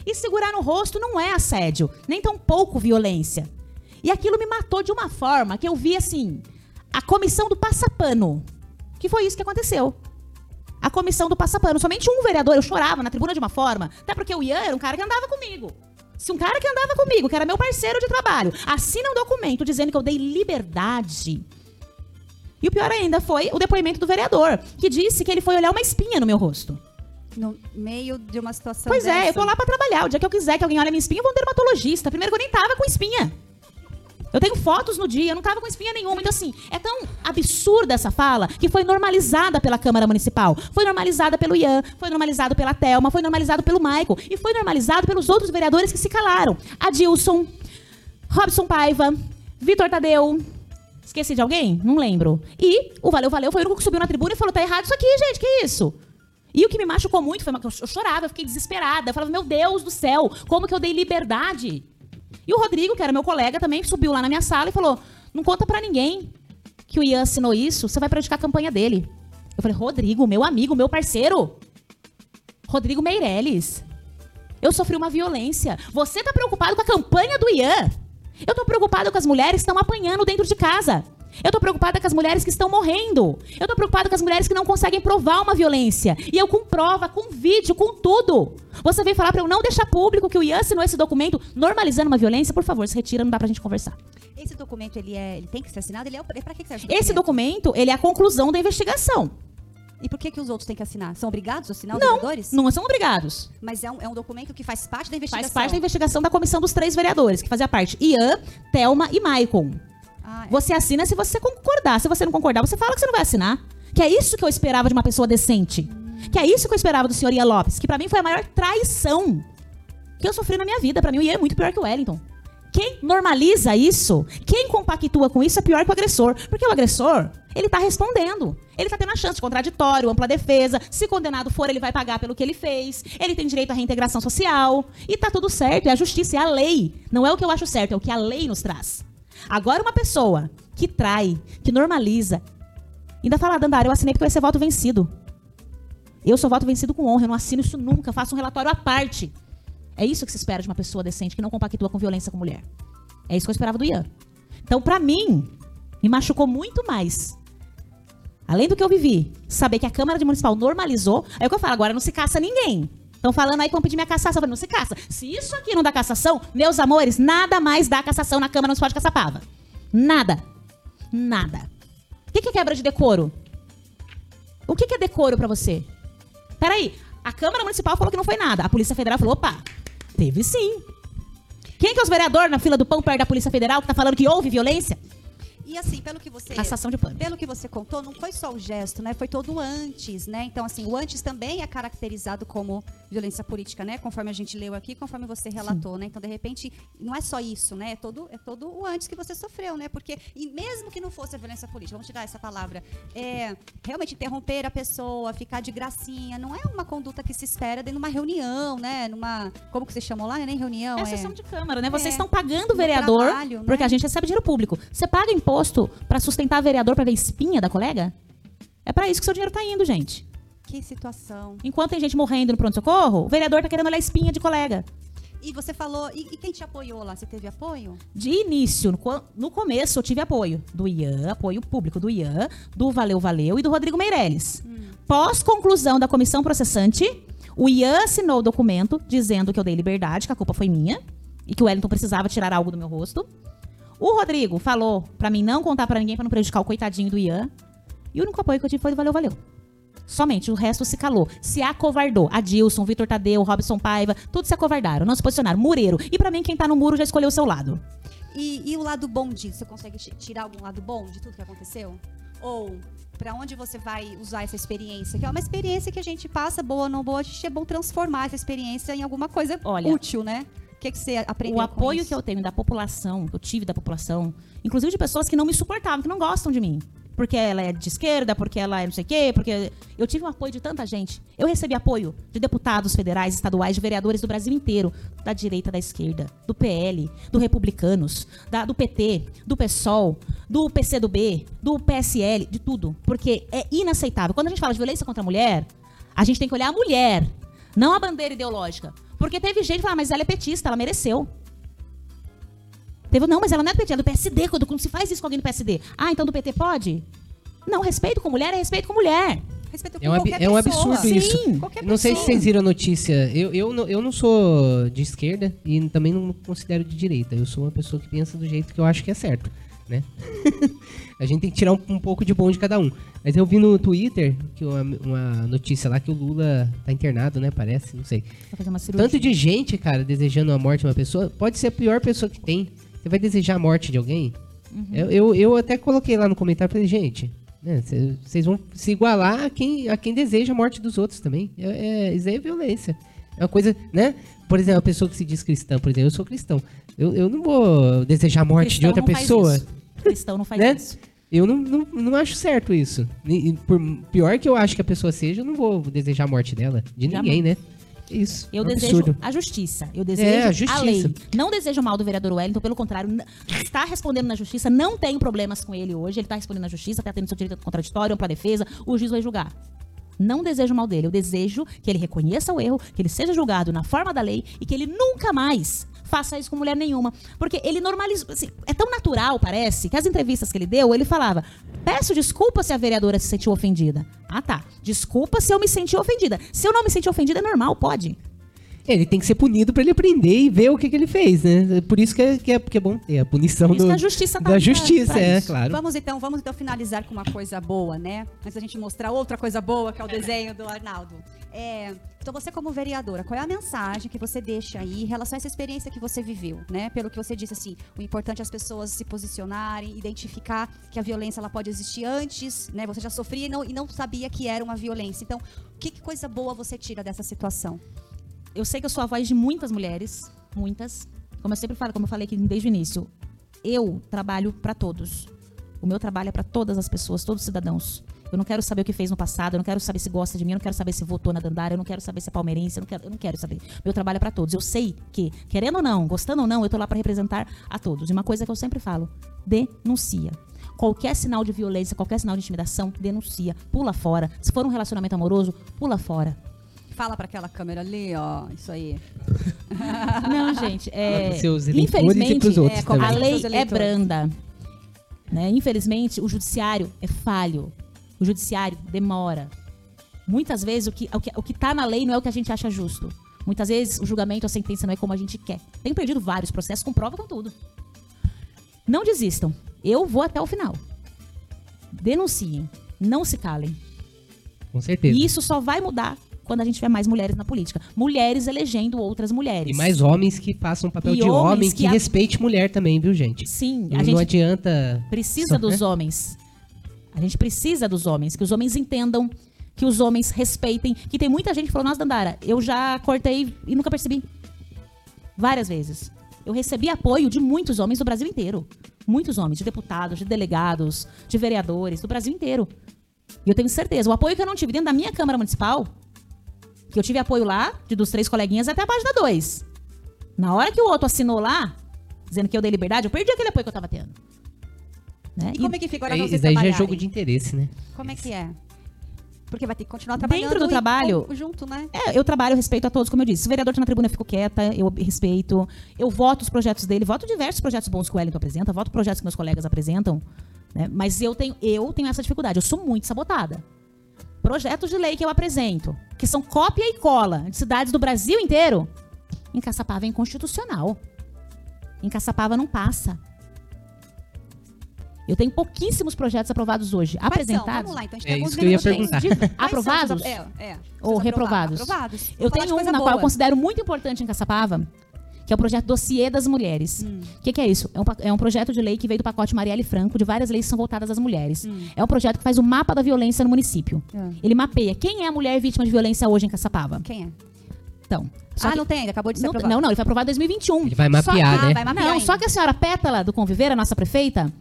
E segurar no rosto não é assédio, nem tão pouco violência. E aquilo me matou de uma forma que eu vi assim, a comissão do passapano. Que foi isso que aconteceu. A comissão do passapano. Somente um vereador, eu chorava na tribuna de uma forma, até porque o Ian era um cara que andava comigo. Se um cara que andava comigo, que era meu parceiro de trabalho, assina um documento dizendo que eu dei liberdade. E o pior ainda foi o depoimento do vereador, que disse que ele foi olhar uma espinha no meu rosto. No meio de uma situação Pois dessa. é, eu tô lá para trabalhar. O dia que eu quiser que alguém olhe minha espinha, eu vou um dermatologista. Primeiro que eu nem tava com espinha. Eu tenho fotos no dia, eu não tava com espinha nenhuma. Então, assim, é tão absurda essa fala que foi normalizada pela Câmara Municipal. Foi normalizada pelo Ian, foi normalizado pela Thelma, foi normalizado pelo Michael e foi normalizado pelos outros vereadores que se calaram. Adilson, Robson Paiva, Vitor Tadeu. Esqueci de alguém? Não lembro. E o Valeu Valeu foi o único que subiu na tribuna e falou: tá errado isso aqui, gente, que isso? E o que me machucou muito foi que eu chorava, eu fiquei desesperada. Eu falava, meu Deus do céu, como que eu dei liberdade? E o Rodrigo, que era meu colega, também subiu lá na minha sala e falou: Não conta para ninguém que o Ian assinou isso, você vai prejudicar a campanha dele. Eu falei: Rodrigo, meu amigo, meu parceiro. Rodrigo Meirelles. Eu sofri uma violência. Você tá preocupado com a campanha do Ian? Eu tô preocupado com as mulheres que estão apanhando dentro de casa. Eu tô preocupada com as mulheres que estão morrendo. Eu tô preocupada com as mulheres que não conseguem provar uma violência. E eu com prova, com vídeo, com tudo. Você vem falar para eu não deixar público que o Ian assinou esse documento normalizando uma violência? Por favor, se retira, não dá pra gente conversar. Esse documento, ele, é, ele tem que ser assinado? Ele é, é pra que serve? Esse documento, ele é a conclusão da investigação. E por que, que os outros têm que assinar? São obrigados a assinar os não, vereadores? Não, são obrigados. Mas é um, é um documento que faz parte da investigação. Faz parte da investigação da comissão dos três vereadores, que fazia parte Ian, Thelma e Maicon. Ah, é. Você assina se você concordar. Se você não concordar, você fala que você não vai assinar. Que é isso que eu esperava de uma pessoa decente. Que é isso que eu esperava do senhor Ian Lopes. Que para mim foi a maior traição que eu sofri na minha vida. Para mim, o Ian é muito pior que o Wellington. Quem normaliza isso, quem compactua com isso é pior que o agressor. Porque o agressor, ele tá respondendo. Ele tá tendo a chance de contraditório, ampla defesa. Se condenado for, ele vai pagar pelo que ele fez. Ele tem direito à reintegração social. E tá tudo certo. É a justiça, é a lei. Não é o que eu acho certo, é o que a lei nos traz. Agora, uma pessoa que trai, que normaliza, ainda fala, Dandara, eu assinei porque vai ser voto vencido. Eu sou voto vencido com honra, eu não assino isso nunca, faço um relatório à parte. É isso que se espera de uma pessoa decente que não compactua com violência com mulher. É isso que eu esperava do Ian. Então, pra mim, me machucou muito mais. Além do que eu vivi, saber que a Câmara Municipal normalizou, é o que eu falo, agora não se caça ninguém. Estão falando aí vão pedir minha cassação. Eu falei, não se caça. Se isso aqui não dá cassação, meus amores, nada mais dá cassação na Câmara Municipal de Caçapava. Nada. Nada. O que, que é quebra de decoro? O que, que é decoro pra você? Peraí, a Câmara Municipal falou que não foi nada. A Polícia Federal falou, opa, teve sim. Quem que é os vereadores na fila do pão perto da Polícia Federal que tá falando que houve violência? E assim, pelo que você. Cassação de pano. Pelo que você contou, não foi só o gesto, né? Foi todo o antes, né? Então, assim, o antes também é caracterizado como violência política, né? Conforme a gente leu aqui, conforme você relatou, né? Então, de repente, não é só isso, né? É todo, é todo o antes que você sofreu, né? Porque, e mesmo que não fosse a violência política, vamos tirar essa palavra, é realmente interromper a pessoa, ficar de gracinha, não é uma conduta que se espera dentro de uma reunião, né? Numa. Como que você chamou lá? Não é nem reunião. É é... sessão de Câmara, né? Vocês É. estão pagando o vereador, trabalho, né? porque a gente recebe dinheiro público. Você paga imposto pra sustentar vereador pra ver espinha da colega? É pra isso que seu dinheiro tá indo, gente. Que situação. Enquanto tem gente morrendo no pronto-socorro, o vereador tá querendo olhar espinha de colega. E você falou. E, e quem te apoiou lá? Você teve apoio? De início, no, no começo, eu tive apoio do Ian, apoio público do Ian, do Valeu Valeu e do Rodrigo Meirelles. Pós-conclusão da comissão processante, o Ian assinou o documento dizendo que eu dei liberdade, que a culpa foi minha e que o Wellington precisava tirar algo do meu rosto. O Rodrigo falou pra mim não contar pra ninguém pra não prejudicar o coitadinho do Ian. E o único apoio que eu tive foi do Valeu Valeu. Somente, o resto se calou. Se acovardou. Adilson, Vitor Tadeu, Robson Paiva, todos se acovardaram, não se posicionaram. Mureiro. E pra mim, quem tá no muro já escolheu o seu lado. E, e o lado bom disso? Você consegue ti- tirar algum lado bom de tudo que aconteceu? Ou pra onde você vai usar essa experiência? Que é uma experiência que a gente passa, boa ou não boa, a gente é bom transformar essa experiência em alguma coisa Olha, útil, né? O que, que você aprendeu o com apoio isso? que eu tenho da população, que eu tive da população, inclusive de pessoas que não me suportavam, que não gostam de mim. Porque ela é de esquerda, porque ela é não sei o quê, porque. Eu tive um apoio de tanta gente. Eu recebi apoio de deputados federais, estaduais, de vereadores do Brasil inteiro, da direita, da esquerda, do PL, do Republicanos, da- do PT, do PSOL, do PCdoB, do PSL, de tudo. Porque é inaceitável. Quando a gente fala de violência contra a mulher, a gente tem que olhar a mulher, não a bandeira ideológica. Porque teve gente que fala, mas ela é petista, ela mereceu. Teve, não, mas ela não é do PT, ela é do PSD. Quando, quando se faz isso com alguém do PSD. Ah, então do PT pode? Não, respeito com mulher é respeito com mulher. Respeito É um, ab- é um absurdo isso. Sim. Qualquer Não sei se vocês viram a notícia. Eu, eu, não, eu não sou de esquerda e também não me considero de direita. Eu sou uma pessoa que pensa do jeito que eu acho que é certo, né? a gente tem que tirar um, um pouco de bom de cada um. Mas eu vi no Twitter que uma, uma notícia lá que o Lula tá internado, né? Parece, não sei. Tanto de gente, cara, desejando a morte de uma pessoa. Pode ser a pior pessoa que tem. Você vai desejar a morte de alguém? Eu, eu, eu até coloquei lá no comentário, falei, gente, né, cê- vocês vão se igualar a quem, a quem deseja a morte dos outros também. É, é- isso aí é violência. É uma coisa, né? Por exemplo, a pessoa que se diz cristã, por exemplo, eu sou cristão. Eu, eu não vou desejar a morte de Cristão outra não faz pessoa. Cristão não faz Né? isso. Eu não, não, não acho certo isso. E- e por pior que eu acho que a pessoa seja, eu não vou desejar a morte dela. De ninguém, né? É Isso. Eu é um desejo absurdo. a justiça. Eu desejo É, a a, justiça. lei. Não desejo mal do vereador Wellington, pelo contrário, está respondendo na justiça, não tenho problemas com ele hoje. Ele está respondendo na justiça, está tendo seu direito contraditório, ampla defesa, o juiz vai julgar. Não desejo mal dele. Eu desejo que ele reconheça o erro, que ele seja julgado na forma da lei e que ele nunca mais faça isso com mulher nenhuma. Porque ele normalizou. assim, é tão natural, parece, que as entrevistas que ele deu, ele falava: peço desculpa se a vereadora se sentiu ofendida. Ah, tá. Desculpa se eu me senti ofendida. Se eu não me senti ofendida, é normal, pode. Ele tem que ser punido pra ele aprender e ver o que, que ele fez, né? Por isso que é, que é, que é bom ter a punição Por isso do, que a justiça tá da justiça, é, claro. Vamos então, vamos então finalizar com uma coisa boa, né? Antes da gente mostrar outra coisa boa, que é o desenho do Arnaldo. É, então você como vereadora, qual é a mensagem que você deixa aí em relação a essa experiência que você viveu, né? Pelo que você disse assim, o importante é as pessoas se posicionarem, identificar que a violência ela pode existir antes, né? Você já sofria e não, e não sabia que era uma violência. Então, que, que coisa boa você tira dessa situação? eu sei que eu sou a voz de muitas mulheres, muitas. Como eu sempre falo, como eu falei aqui desde o início, eu trabalho para todos. O meu trabalho é para todas as pessoas, todos os cidadãos. Eu não quero saber o que fez no passado, eu não quero saber se gosta de mim, eu não quero saber se votou na Dandara, eu não quero saber se é palmeirense, eu não quero, eu não quero saber. Meu trabalho é para todos. Eu sei que, querendo ou não, gostando ou não, eu tô lá para representar a todos. E uma coisa que eu sempre falo: denuncia. Qualquer sinal de violência, qualquer sinal de intimidação, denuncia. Pula fora. Se for um relacionamento amoroso, pula fora. Fala para aquela câmera ali, ó, isso aí. Não, gente, é, e infelizmente é, a lei é branda. Né? Infelizmente, o judiciário é falho. O judiciário demora. Muitas vezes o que o que, o que tá na lei não é o que a gente acha justo. Muitas vezes o julgamento, a sentença não é como a gente quer. Tenho perdido vários processos com prova com tudo. Não desistam. Eu vou até o final. Denunciem. Não se calem. Com certeza. E isso só vai mudar quando a gente tiver mais mulheres na política. Mulheres elegendo outras mulheres. E mais homens que façam um papel E de homem que que, a- respeite mulher também, viu, gente? Sim, Não, a gente adianta. precisa só- dos né? homens. A gente precisa dos homens, que os homens entendam, que os homens respeitem. Que tem muita gente que falou, nossa, Dandara, eu já cortei e nunca percebi. Várias vezes. Eu recebi apoio de muitos homens do Brasil inteiro. Muitos homens, de deputados, de delegados, de vereadores, do Brasil inteiro. E eu tenho certeza, o apoio que eu não tive dentro da minha Câmara Municipal, que eu tive apoio lá, de dos três coleguinhas até a página 2. Na hora que o outro assinou lá, dizendo que eu dei liberdade, eu perdi aquele apoio que eu tava tendo. Né? E como é que fica agora Aí, vocês isso daí já é jogo de interesse, né? Como é que é? Porque vai ter que continuar Dentro trabalhando do e- trabalho- junto, né? É, eu trabalho, eu respeito a todos, como eu disse. Se o vereador tá na tribuna, eu fico quieta, eu respeito. Eu voto os projetos dele, voto diversos projetos bons que o Wellington apresenta, voto projetos que meus colegas apresentam. né? Mas eu tenho, eu tenho essa dificuldade, eu sou muito sabotada. Projetos de lei que eu apresento, que são cópia e cola de cidades do Brasil inteiro, em Caçapava é inconstitucional. Em Caçapava não passa. Eu tenho pouquíssimos projetos aprovados hoje. Quais são? apresentados. Vamos lá, então a gente É tem isso que eu ia perguntar. São aprovados? apro- É, é. Ou Os reprovados? Aprovados. Eu tenho um coisa na qual eu boa. considero muito importante em Caçapava, que é o projeto Dossiê das Mulheres. Hum. O que, que é isso? É um, é um projeto de lei que veio do pacote Marielle Franco, de várias leis que são voltadas às mulheres. Hum. É um projeto que faz o mapa da violência no município. É. Ele mapeia quem é a mulher vítima de violência hoje em Caçapava. Quem é? Então. só ah, que- não tem ainda, acabou de ser não, aprovado. não, não, ele foi aprovado em 2021. Ele vai Só- mapear, Ah, né? vai mapear Não, ainda. só que a senhora Pétala do Conviver, a nossa prefeita,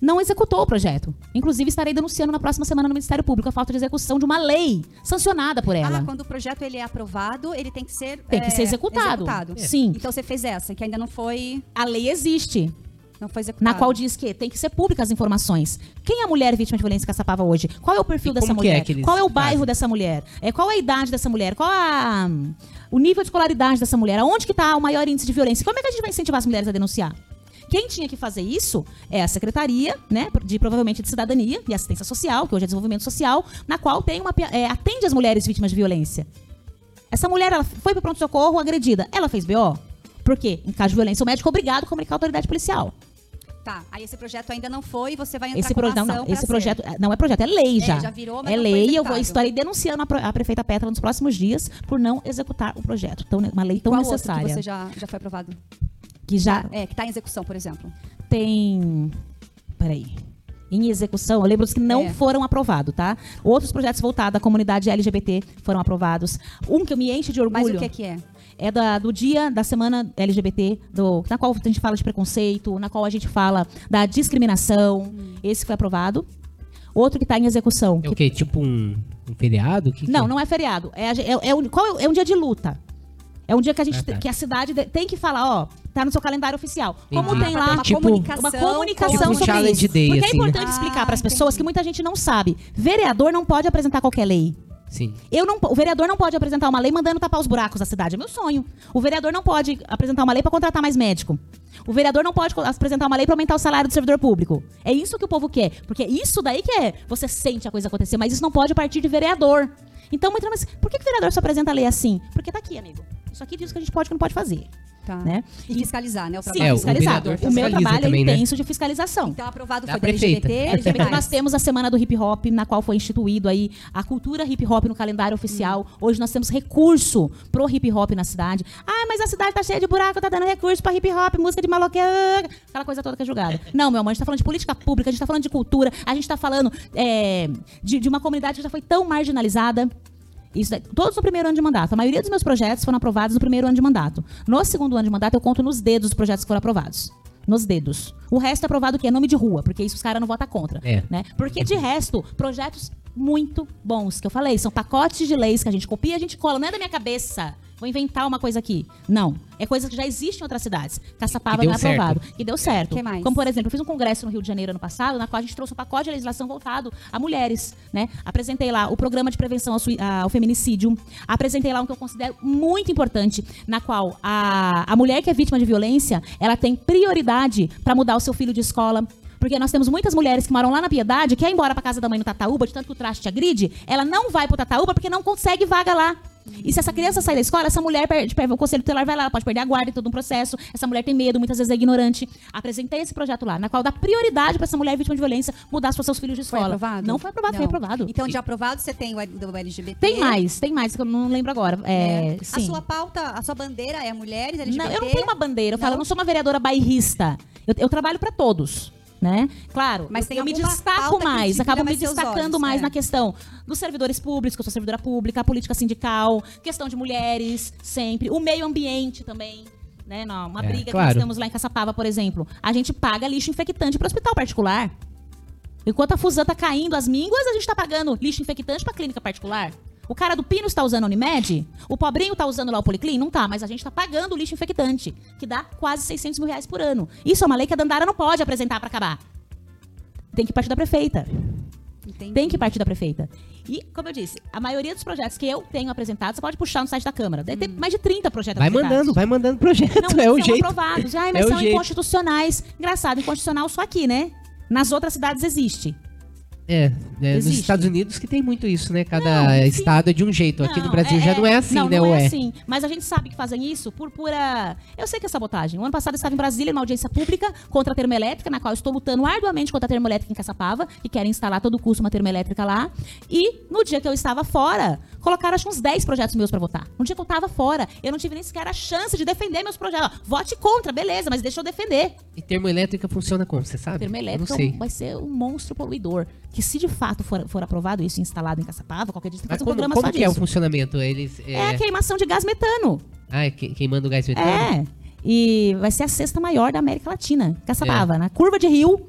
não executou o projeto. Inclusive, estarei denunciando na próxima semana no Ministério Público a falta de execução de uma lei sancionada por ela. Ah, quando o projeto ele é aprovado, ele tem que ser Tem que é, ser executado. executado. Sim. Então você fez essa, que ainda não foi, A lei existe. não foi executado. Na qual diz que tem que ser públicas as informações. Quem é a mulher vítima de violência em Caçapava hoje? Qual é o perfil dessa que é mulher? que eles qual é o bairro fazem? dessa mulher? É, qual é a idade dessa mulher? Qual a, o nível de escolaridade dessa mulher? Aonde que está o maior índice de violência? Como é que a gente vai incentivar as mulheres a denunciar? Quem tinha que fazer isso é a Secretaria, né, de provavelmente de Cidadania e Assistência Social, que hoje é Desenvolvimento Social, na qual tem uma, é, atende as mulheres vítimas de violência. Essa mulher ela foi para pronto-socorro agredida. Ela fez BO? Por quê? Em caso de violência, o médico é obrigado a comunicar à autoridade policial. Tá, aí esse projeto ainda não foi e você vai entrar Esse, com pro, não, não, esse ser. projeto não é projeto, é lei É, já. já virou, mas é lei e eu vou estarei denunciando a, prefeita Petra nos próximos dias por não executar o projeto. Então, uma lei tão Qual outro necessária que você já, já foi aprovado? Que já É, que tá em execução, por exemplo. tem. Peraí. Em execução, eu lembro dos que não É. foram aprovados, tá? Outros projetos voltados à comunidade LGBT foram aprovados. Um que eu me enche de orgulho Mas o que é que é? é da- do dia da semana LGBT, do, na qual a gente fala de preconceito, na qual a gente fala da discriminação. Esse foi aprovado. Outro que está em execução. É que o quê? Tipo um, um feriado? Que que Não, é? não é feriado. É, é, é um, qual é, é um dia de luta. É um dia que a gente tá. te- que a cidade de- tem que falar, ó, tá no seu calendário oficial. Como Entendi. tem lá uma Tipo- comunicação, uma com- comunicação Tipo um sobre isso. day, Porque é assim, né? importante explicar Ah, para as pessoas entendi. que muita gente não sabe. Vereador não pode apresentar qualquer lei. Sim. Eu não, o vereador não pode apresentar uma lei mandando tapar os buracos da cidade. É meu sonho. O vereador não pode apresentar uma lei para contratar mais médico. O vereador não pode apresentar uma lei para aumentar o salário do servidor público. É isso que o povo quer. Porque isso daí que é. Você sente a coisa acontecer, mas isso não pode partir de vereador. Então, por que, o vereador só apresenta a lei assim? Porque tá aqui, amigo. Isso aqui diz o que a gente pode e não pode fazer. Tá. Né? E fiscalizar, né? O Sim, trabalho É, o do fiscalizar. vereador O meu trabalho também, é né? intenso de fiscalização. Então aprovado Da foi da prefeita. LGBT, LGBT, LGBT. nós temos a semana do hip hop, na qual foi instituído aí a cultura hip hop no calendário oficial. Hoje nós temos recurso pro hip hop na cidade. Ah, mas a cidade tá cheia de buraco, tá dando recurso pra hip hop, música de maloqueira, aquela coisa toda que é julgada. Não, meu amor, a gente tá falando de política pública, a gente tá falando de cultura, a gente tá falando é, de, de uma comunidade que já foi tão marginalizada. Isso todos no primeiro ano de mandato. A maioria dos meus projetos foram aprovados no primeiro ano de mandato. No segundo ano de mandato, eu conto nos dedos os projetos que foram aprovados. Nos dedos. O resto é aprovado que é nome de rua, porque isso os caras não votam contra. É. Né? Porque, de resto, projetos muito bons, que eu falei, são pacotes de leis que a gente copia e a gente cola. Não é da minha cabeça. Vou inventar uma coisa aqui. Não. É coisa que já existe em outras cidades. Caçapava Que não é aprovado. E deu certo. Que mais? Como, por exemplo, eu fiz um congresso no Rio de Janeiro ano passado, na qual a gente trouxe um pacote de legislação voltado a mulheres, né? Apresentei lá o programa de prevenção ao, ao feminicídio. Apresentei lá um que eu considero muito importante, na qual a, a mulher que é vítima de violência, ela tem prioridade para mudar o seu filho de escola, Porque nós temos muitas mulheres que moram lá na Piedade, quer ir embora pra casa da mãe no Tataúba, de tanto que o traste te agride, ela não vai pro Tataúba porque não consegue vaga lá. E se essa criança sair da escola, essa mulher perde, perde- o conselho tutelar vai lá, ela pode perder a guarda em todo um processo. Essa mulher tem medo, muitas vezes é ignorante. Apresentei esse projeto lá, na qual dá prioridade para essa mulher vítima de violência mudar para seus filhos de Foi escola. aprovado? Não foi aprovado, foi Não. aprovado. Então, de aprovado, você tem o do LGBT. Tem mais, tem mais, que eu não lembro agora. É, A sim. sua pauta, a sua bandeira é mulheres, LGBT? Não, eu não tenho uma bandeira. Eu falo, Não? eu não sou uma vereadora bairrista. Eu, eu trabalho para todos. Né? Claro, Mas eu, tem eu me destaco que mais, acabo me destacando olhos, mais é. na questão dos servidores públicos, que eu sou servidora pública, a política sindical, questão de mulheres, sempre, o meio ambiente também. Né? Não, uma É, briga que claro. nós temos lá em Caçapava, por exemplo. A gente paga lixo infectante para hospital particular. Enquanto a Fusan tá caindo as mínguas, a gente tá pagando lixo infectante para clínica particular. O cara do Pino está usando a Unimed, o pobrinho tá usando lá o Policlin? Não tá, mas a gente tá pagando o lixo infectante, que dá quase 600 mil reais por ano. Isso é uma lei que a Dandara não pode apresentar para acabar. Tem que partir da prefeita. Entendi. Tem que partir da prefeita. E, como eu disse, a maioria dos projetos que eu tenho apresentado, você pode puxar no site da Câmara. Deve ter mais de 30 projetos Vai apresentados. mandando, vai mandando projeto. Não, é o são jeito. aprovados. Ai, mas É são jeito. inconstitucionais. Engraçado, inconstitucional só aqui, né? Nas outras cidades existe. É, é, nos. Estados Unidos que tem muito isso, né? Cada Não, estado é de um jeito. Aqui no Não, Brasil já não é assim, não, né? Não é é? assim. Mas a gente sabe que fazem isso por pura. Eu sei que é sabotagem. O ano passado eu estava em Brasília, numa audiência pública contra a termoelétrica, na qual eu estou lutando arduamente contra a termoelétrica em Caçapava, que querem instalar a todo custo uma termoelétrica lá. E no dia que eu estava fora, colocaram acho uns 10 projetos meus para votar. No dia que eu estava fora, eu não tive nem sequer a chance de defender meus projetos. Vote contra, beleza, mas deixa eu defender. E termoelétrica funciona como, você sabe? Termoelétrica sei. vai ser um monstro poluidor. Que se de fato for, for aprovado isso instalado em Caçapava, qualquer dia você Mas faz um como, programa como só que é o funcionamento? Eles. É... É... a queimação de gás metano. Ah, é que- queimando o gás metano? É. E vai ser a sexta maior da América Latina. Caçapava, É. na curva de rio,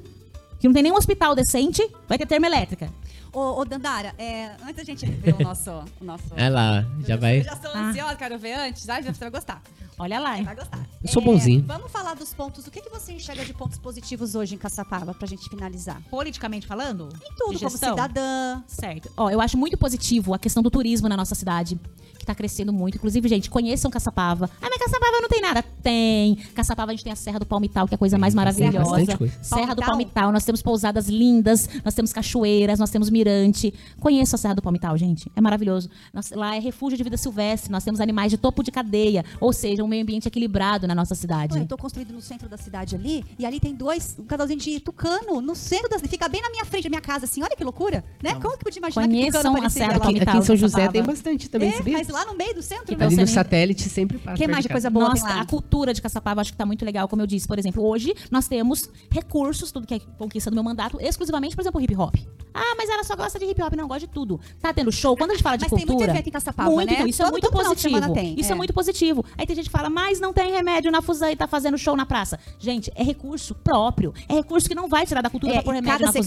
que não tem nenhum hospital decente, vai ter termoelétrica. Ô, ô, Dandara, é, antes da gente ver o nosso... O nosso É lá, já vai. Eu já estou Ah. ansiosa, quero ver antes. Ai, você vai gostar. Olha lá, hein? Vai gostar. Eu sou É, bonzinho. Vamos falar dos pontos. O que, que você enxerga de pontos positivos hoje em Caçapava, pra gente finalizar? Politicamente falando? Em tudo, como cidadã. Certo. Ó, eu acho muito positivo a questão do turismo na nossa cidade, que tá crescendo muito. Inclusive, gente, conheçam Caçapava. Ah, mas Caçapava não tem nada. Tem. Caçapava a gente tem a Serra do Palmital, que é a coisa mais maravilhosa. Serra do Palmital? Palmital, nós temos pousadas lindas, nós temos cachoeiras, nós temos mirante. Conheçam a Serra do Palmital, gente. É maravilhoso. Nós- lá é refúgio de vida silvestre, nós temos animais de topo de cadeia, ou seja, um meio ambiente equilibrado na nossa cidade. Eu tô construído no centro da cidade ali, e ali tem dois, um casalzinho de tucano, no centro da fica bem na minha frente, da minha casa, assim, olha que loucura, né? Como que podia imaginar que Conheçam tucano a Serra do lá? Aqui, Palmital, aqui em São José tem bastante também, É, sabia? Lá no meio do centro, Que? Ali no satélite sempre passa. Que mais de coisa boa Nossa, tem a cultura de Caçapava acho que tá muito legal, como eu disse. Por exemplo, hoje nós temos recursos, tudo que é conquista do meu mandato, exclusivamente, por exemplo, hip hop. Ah, mas ela só gosta de hip hop, não gosta de tudo. Tá tendo show. Quando a gente fala de Mas tem cultura. muito evento em Caçapava, muito, né? então, isso é Todo- muito final de positivo. tem, Isso é. é. muito positivo. Aí tem gente que fala, mas não tem remédio na Fusan e tá fazendo show na praça. Gente, é recurso próprio. É recurso que não vai tirar da cultura É, pra pôr remédio cada na tem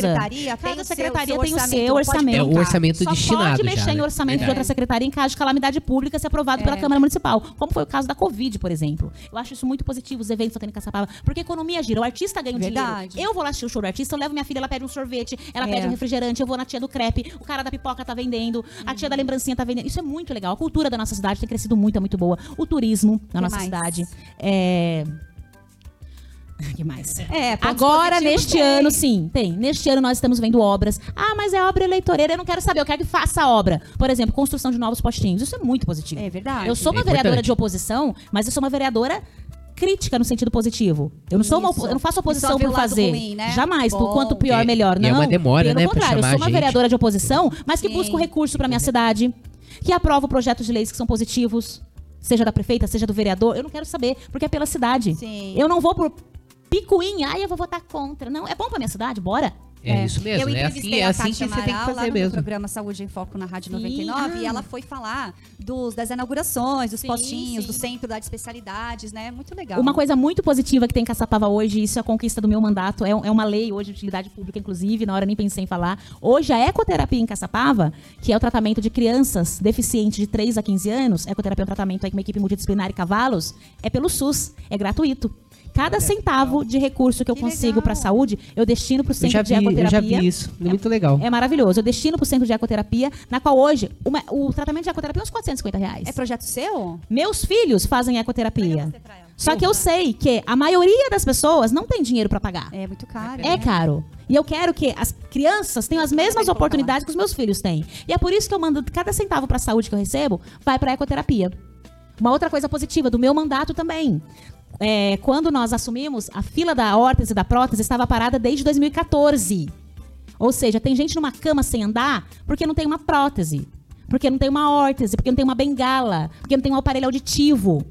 Cada o seu- secretaria seu tem o seu pode orçamento. É o orçamento Só destinado pode já, mexer em né? orçamento de outra secretaria em caso de calamidade pública ser aprovado pela É. Câmara Municipal, como foi o caso da Covid, por exemplo. Eu acho isso muito positivo, os eventos tendo em Caçapava, porque a economia gira, o artista ganha um Verdade. dinheiro. Eu vou lá assistir o show do artista, eu levo minha filha, ela pede um sorvete, ela É. pede um refrigerante, eu vou na tia do crepe, o cara da pipoca tá vendendo, a tia da lembrancinha tá vendendo. Isso é muito legal. A cultura da nossa cidade tem crescido muito, é muito boa. O turismo na Que nossa mais? cidade. É... que mais? É, pontos Agora, neste tem. ano, sim, tem. Neste ano nós estamos vendo obras. Ah, mas é obra eleitoreira, eu não quero saber, eu quero que faça a obra. Por exemplo, construção de novos postinhos. Isso é muito positivo. É verdade. Eu sou uma É vereadora de oposição, mas eu sou uma vereadora crítica no sentido positivo. Eu não sou uma, eu não faço oposição por fazer. ruim, né? Jamais, Bom. por quanto pior E- melhor, não. é uma demora, Pelo né, contrário, eu sou uma vereadora de oposição, mas que Sim. busco recurso para minha cidade, que aprova projetos de leis que são positivos, seja da prefeita, seja do vereador. Eu não quero saber, porque é pela cidade. Sim. Eu não vou por picuinha, ai, eu vou votar contra. Não, é bom pra minha cidade, bora. É, isso mesmo. Eu É assim, entrevistei é a assim que você tem que Amaral lá fazer no mesmo. programa Saúde em Foco na Rádio Sim, 99 e ela foi falar dos, das inaugurações, dos Sim, postinhos, sim. do centro das especialidades, né? Muito legal. Uma coisa muito positiva que tem em Caçapava hoje, isso é a conquista do meu mandato, é, é uma lei hoje de utilidade pública, inclusive, na hora nem pensei em falar. Hoje, a ecoterapia em Caçapava, que é o tratamento de crianças deficientes de 3 a 15 anos, ecoterapia é um tratamento aí com uma equipe multidisciplinar e cavalos, é pelo SUS, é gratuito. Cada centavo de recurso que eu Que consigo para a saúde, eu destino para o centro de vi, eu ecoterapia. já vi isso. É muito legal. É maravilhoso. Eu destino para o centro de ecoterapia, na qual hoje, uma- o tratamento de ecoterapia é uns 450 reais. É projeto seu? Meus filhos fazem ecoterapia. Só que eu sei que a maioria das pessoas não tem dinheiro para pagar. É muito caro. É né? caro. E eu quero que as crianças tenham as mesmas oportunidades que os meus filhos têm. E é por isso que eu mando cada centavo para a saúde que eu recebo, vai para a ecoterapia. Uma outra coisa positiva do meu mandato também. É, quando nós assumimos, a fila da órtese e da prótese estava parada desde 2014. Ou seja, tem gente numa cama sem andar porque não tem uma prótese, porque não tem uma órtese, porque não tem uma bengala, porque não tem um aparelho auditivo.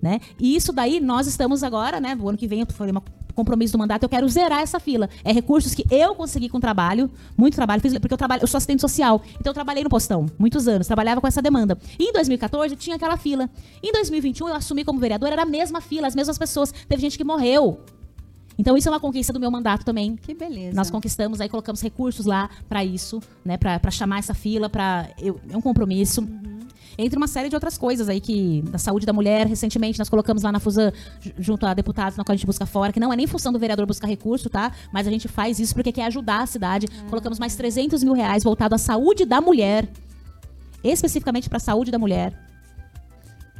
Né? E isso daí nós estamos agora, né? Do ano que vem, eu falei uma compromisso do mandato, eu quero zerar essa fila. É recursos que eu consegui com trabalho, muito trabalho, fiz, porque eu trabalho, eu sou assistente social, então eu trabalhei no postão, muitos anos, trabalhava com essa demanda. E em 2014 tinha aquela fila. Em 2021 eu assumi como vereadora, era a mesma fila, as mesmas pessoas. Teve gente que morreu. Então isso é uma conquista do meu mandato também. Que beleza. Nós conquistamos, aí colocamos recursos lá para isso, né, para chamar essa fila, para é um compromisso. Entre uma série de outras coisas aí que da saúde da mulher, recentemente nós colocamos lá na Fusan ju- junto a deputados na qual a gente busca fora, que não é nem função do vereador buscar recurso, tá? Mas a gente faz isso porque quer ajudar a cidade. Colocamos mais 300 mil reais voltado à saúde da mulher, especificamente para a saúde da mulher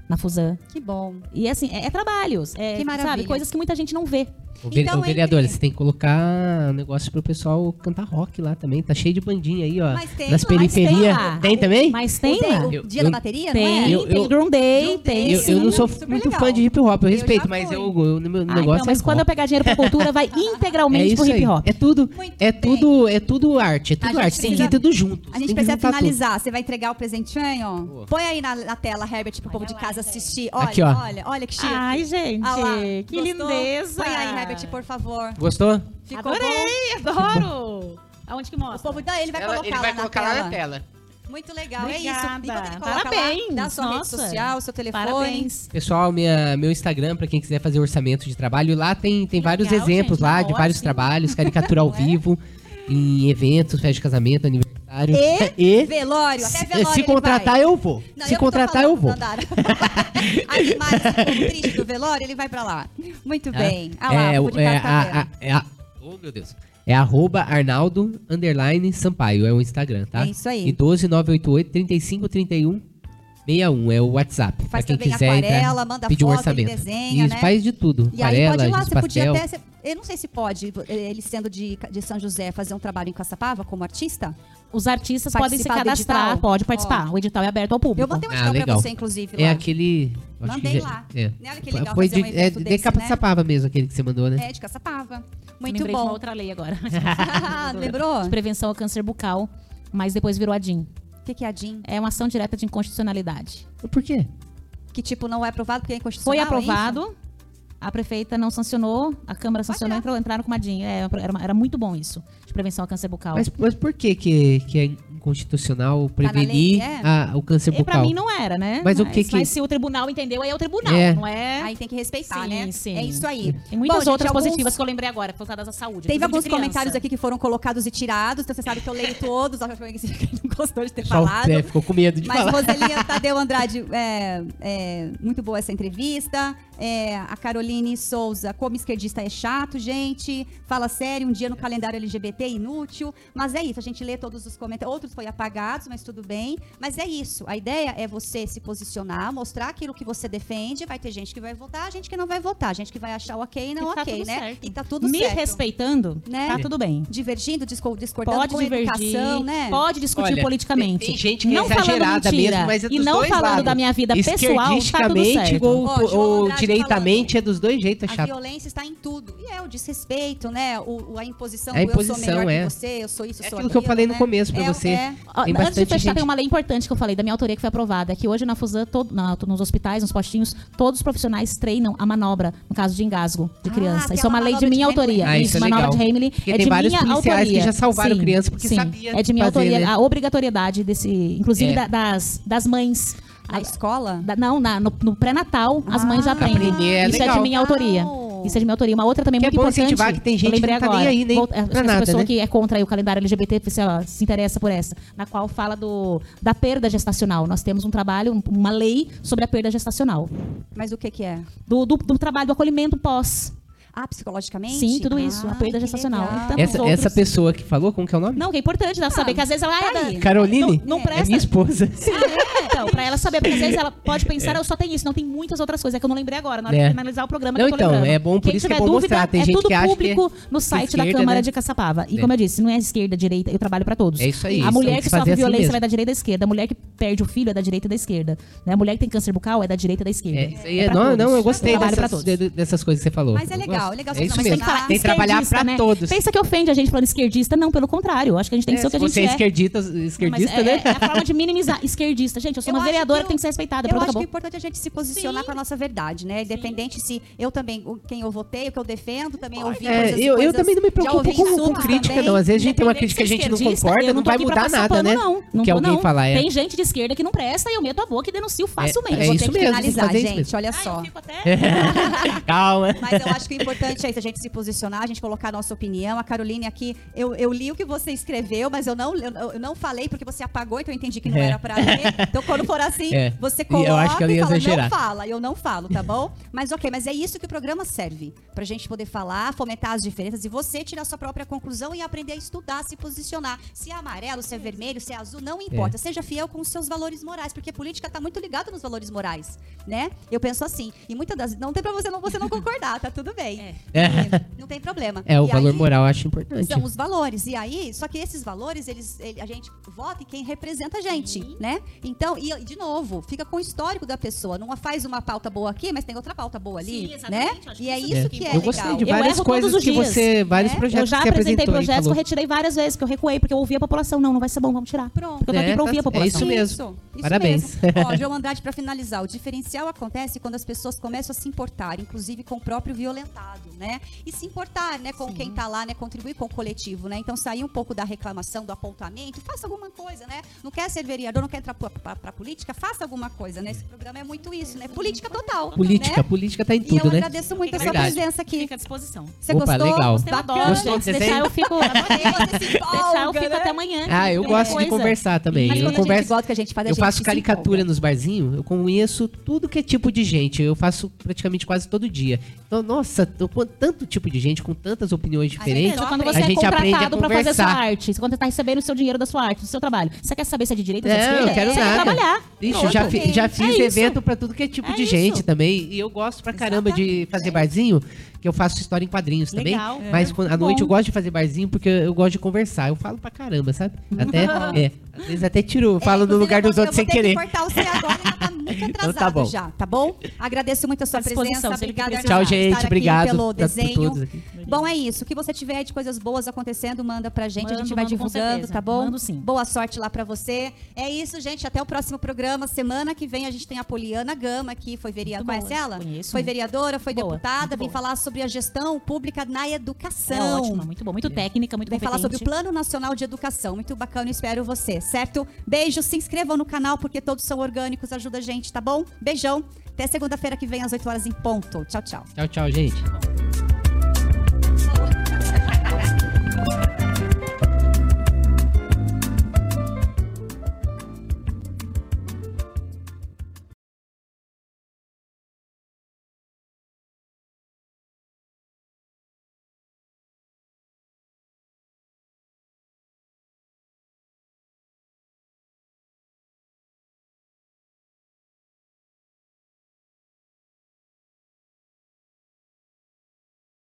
na Fusan. Que bom. E assim, é, é trabalhos, é, Que maravilha. sabe, coisas que muita gente não vê. O, ve- Então, o vereador, entre- você tem que colocar um negócio pro pessoal cantar rock lá também. Tá cheio de bandinha aí, ó. Mas tem nas tem periferias. lá. Tem, também? Mas tem o, lá. o Eu- dia eu- da bateria, Tem, não é? Eu- tem eu- Drum Day, tem Eu, eu não sou muito legal. fã de hip hop, eu Eu respeito, mas eu, o meu Ah, negócio então, mas é quando eu rock. pegar dinheiro pra cultura, vai É integralmente isso pro aí. hip hop. É tudo, Muito é bem. tudo, é tudo arte, é tudo arte. Tem que precisa- ir tudo junto. A tem gente precisa finalizar. Você vai entregar o presentinho? Põe aí na, na tela, Herbert, pro povo de casa assistir. Olha, Aqui, ó. olha, olha que chique. Ai, gente, Ah lá, que gostou? lindeza. Põe aí, Herbert, por favor. Gostou? Ficou Adorei, adoro. Aonde que bom? O mostra? povo da ele vai Ela- colocar, ele lá, vai na colocar tela. lá na tela. Muito legal, é Obrigada. isso. Ele coloca Parabéns, lá, dá sua nossa. rede social, seu telefone. Parabéns. Pessoal, minha, meu Instagram, pra quem quiser fazer orçamento de trabalho, lá tem, tem vários Legal, exemplos gente, lá tá de vários trabalhos, caricatura ao é? vivo, em eventos, festa de casamento, aniversário. E, velório, até se, velório se contratar, vai. eu vou. Não, se eu contratar, eu vou. Animais, povo triste do velório, ele vai pra lá. Muito bem. Ah lá, é, o é, a, a, é a- oh, meu Deus. É arroba Arnaldo underline Sampaio, é o Instagram, tá? É isso aí. E 12988 3531 61 é o WhatsApp. pra Faz quem também quiser aquarela, manda pedir um foto, ele orçamento. desenha, Isso, né? faz de tudo. E aí Aquarela, pode ir lá, você podia pastel. até. você- Eu não sei se pode, ele sendo de, de São José, fazer um trabalho em Caçapava como artista. Os artistas podem se cadastrar, pode participar. O edital é aberto ao público. Eu mandei um Ah, edital pra legal. você, inclusive, lá. É aquele. acho Mandei que já- lá. É. Olha que legal Foi fazer de, um é, de desse, Capaçapava mesmo, aquele que você mandou, né? É, de Caçapava. Muito Lembrei de uma bom. outra lei agora. Lembrou? De prevenção ao câncer bucal, mas depois virou a DIN. O que, que é a DIN? É uma ação direta de inconstitucionalidade. Por quê? Que tipo não é aprovado porque é inconstitucional? Foi é isso? aprovado, a prefeita não sancionou, a Câmara sancionou, entrou, entraram com uma DIN. É, era, uma- era muito bom isso, de prevenção ao câncer bucal. Mas, mas por que, que que é inconstitucional prevenir lei, é? a- o câncer E pra bucal? mim não era, né? Mas o que que- Mas se o tribunal entendeu, aí é o tribunal, É. não é? Aí tem que respeitar, Sim, né? sim. É isso aí. Tem muitas Bom, gente, outras alguns- positivas que eu lembrei agora, voltadas à saúde. Teve alguns comentários aqui que foram colocados e tirados, então você sabe que eu leio todos. Acho que não gostou de ter Só falado. pé ficou com medo de Mas falar. Roselinha Tadeu Andrade, é, é, muito boa essa entrevista. É, a Caroline Souza, como esquerdista é chato, gente. Fala sério, um dia no calendário LGBT é inútil. Mas é isso, a gente lê todos os comentários. Outros foi apagados, mas tudo bem. Mas é isso, a ideia é você se posicionar, mostrar aquilo que você defende. Vai ter gente que vai votar, gente que não vai votar. Gente que vai achar o ok e não E tá ok, tudo né? certo. E tá tudo Me certo. respeitando, Né? tá tudo bem. Divergindo, disco- discordando Pode com divergir, educação, né? pode discutir Olha, politicamente. Tem, tem gente que não é exagerada falando mentira, mesmo, mas é dos E não dois falando lados. da minha vida pessoal, tá tudo certo. ou, ou Andrade direitamente falando. é dos dois jeitos, é A chato. violência está em tudo. E é o desrespeito, né? O, a imposição É a do eu sou imposição, melhor é. que você, eu sou isso, eu É sou aquilo que eu falei no né? começo pra É, você. é. Tem Antes de fechar, gente. tem uma lei importante que eu falei, da minha autoria que foi aprovada. É que hoje na Fusan, todo- na- nos hospitais, nos postinhos, todos os profissionais treinam a manobra, no caso de engasgo de Ah, criança. Isso é uma lei de minha de autoria. Ah, isso é manobra de Heimlich Porque é tem de vários minha policiais autoria. que já salvaram Sim, criança porque sim. sabia É de minha fazer, autoria. né? A obrigatoriedade desse, inclusive É. da- das, das mães. Na escola? Da- não, na- no, no pré-natal, as mães já Ah, aprendem. é Isso é de legal. minha autoria. Legal. Isso é de minha autoria. Uma outra também Que é muito bom importante. incentivar que tem gente lembrei que não tá agora. nem aí, nem Volta- essa nada, pessoa né? que é contra o calendário LGBT, se, ela se interessa por essa, na qual fala do, da perda gestacional. Nós temos um trabalho, um- uma lei sobre a perda gestacional. Mas o que que é? Do, do, do trabalho do acolhimento pós. Ah, psicologicamente? Sim, tudo isso. Ah, A perda que gestacional. legal. Então, Essa, outros- essa pessoa que falou, como que é o nome? Não, que é importante ela saber, que às vezes ela tá é da- aí. Caroline? Não- não É presta- minha esposa. Ah, é? Então, pra ela saber, porque às vezes ela pode pensar, eu só tenho isso, não tem muitas outras coisas. É que eu não lembrei agora, na hora É. de finalizar o programa Não, que eu tô então, lembrando. é bom, por Quem isso que é bom dúvida, mostrar. Tem é gente tudo que acha que público no site da esquerda, Câmara né? de Caçapava. E É. como eu disse, não é esquerda, direita, eu trabalho pra todos. É isso aí, A isso, mulher que sofre assim violência é da direita e da esquerda. A mulher que perde o filho é da direita e da esquerda. Né? A mulher que tem câncer bucal é da direita e da esquerda. É, isso é- não, eu gostei dessas, coisas que você falou. Mas é Eu legal, é legal É isso não mesmo. mencionar Tem que trabalhar pra né? todos. Pensa que ofende a gente falando esquerdista. Não, pelo contrário. Eu acho que a gente tem que É, ser o que a gente você é é. esquerdista, esquerdista é, né? é a forma de minimizar. Esquerdista. Gente, eu sou Eu uma vereadora que que, eu- tem que ser respeitada. Eu Pronto, acho que o acabou. importante é a gente se posicionar Sim. com a nossa verdade, né? Independente se eu também, quem eu votei, o que eu defendo, também ouvi É, coisas, eu, eu coisas- também não me preocupo com, com crítica, também. não. Às vezes a gente tem uma crítica que a gente não concorda, eu não vai mudar nada, né? Não, não que alguém falar, é. Tem gente de esquerda que não presta e eu meto a boca e denuncio facilmente. é Vou isso ter que mesmo, tem que finalizar, gente, olha só. eu. Calma. Mas eu acho que o importante é isso, a gente se posicionar, a gente colocar a nossa opinião. A Caroline aqui, eu, eu li o que você escreveu, mas eu não, eu, eu não falei porque você apagou, então eu entendi que não É. era pra ler. Então, quando for assim, É. você E eu coloca acho que ela e ia fala, exagerar. não fala. Eu não falo, tá bom? Mas ok, mas é isso que o programa serve. Pra gente poder falar, fomentar as diferenças e você tirar sua própria conclusão e aprender a estudar, se posicionar. Se é amarelo, se é vermelho, se é azul, não importa. É. Seja fiel com os seus valores morais, porque política tá muito ligada nos valores morais, né? Eu penso assim. E muitas das não tem pra você não, você não concordar, tá tudo bem. É. Não tem problema. É, o E valor aí, moral eu acho importante. São os valores. E aí, só que esses valores, eles, ele- a gente vota em quem representa a gente, né? Então, e de novo, fica com o histórico da pessoa. Não faz uma pauta boa aqui, mas tem outra pauta boa ali, Sim, exatamente. né? E que é isso É. que é eu legal. gostei de Eu várias coisas todos os que dias, você. Vários né? projetos Eu já que você apresentei apresentou projetos que eu retirei várias vezes, porque eu recuei, porque eu ouvi a população. Não, não vai ser bom, vamos tirar. Pronto. Porque eu tô aqui É, pra ouvir tá- a população. é isso mesmo. Isso Parabéns. mesmo. Ó, João Andrade, para finalizar, o diferencial acontece quando as pessoas começam a se importar, inclusive com o próprio violentado, né? E se importar, né, com quem tá lá, né, contribuir com o coletivo, né? Então sair um pouco da reclamação, do apontamento, faça alguma coisa, né? Não quer ser vereador, não quer entrar pra política, faça alguma coisa, né? Esse programa é muito isso, né? Política total. Política, né? política tá em E eu tudo, né? agradeço muito a sua Verdade. presença aqui. Fica à disposição. Você Opa, gostou? legal. Eu Bacana. adoro, Gostou Se deixar eu fico... Você deixar eu fico né? até amanhã. Ah, eu gosto coisa. de conversar também. Mas eu converso. gosta que a gente faz, a Eu gente faço caricatura nos barzinhos, eu conheço tudo que é tipo de gente. Eu faço praticamente quase todo dia. Então, nossa, com tanto tipo de gente, com tantas opiniões diferentes. Só Quando você a é gente aprende a contratado pra fazer sua conversar. arte, quando você tá recebendo o seu dinheiro da sua arte, do seu trabalho, você quer saber se é de direita ou é de Não, eu esquerda? quero você nada. quer trabalhar. Pronto. já, fi- já É fiz isso. evento pra tudo que é tipo É de isso. gente também. E eu gosto pra caramba de Exatamente, fazer é barzinho, que eu faço história em quadrinhos também. Legal. Mas quando- à Bom. noite eu gosto de fazer barzinho porque eu gosto de conversar. Eu falo pra caramba, sabe? Até, é, às vezes até tiro, eu falo É, no lugar eu vou- dos outros sem Eu vou ter querer. que cortar você agora, já tá muito atrasado tá bom. já, tá bom? Agradeço muito a sua presença. Obrigada. Tchau, gente. estar aqui Obrigado pelo desenho. todos aqui. Bom, é isso. O que você tiver de coisas boas acontecendo, manda pra gente. a gente Mando, vai mando divulgando, tá bom? Mando sim. Boa sorte lá pra você. É isso, gente. Até o próximo programa. Semana que vem a gente tem a Poliana Gama aqui. Foi vereadora. Conhece boa. ela? Conheço. Foi vereadora, foi Boa, deputada. muito Vem boa. falar sobre a gestão pública na É educação. ótima, muito bom. Muito técnica, muito Vem falar sobre o. Plano Nacional de Educação. Muito bacana, espero você, certo? Beijo, se inscrevam no canal porque todos são orgânicos, ajuda a gente, tá bom? Beijão. Até segunda-feira que vem às 8 horas em ponto. Tchau, tchau. Tchau, tchau, gente.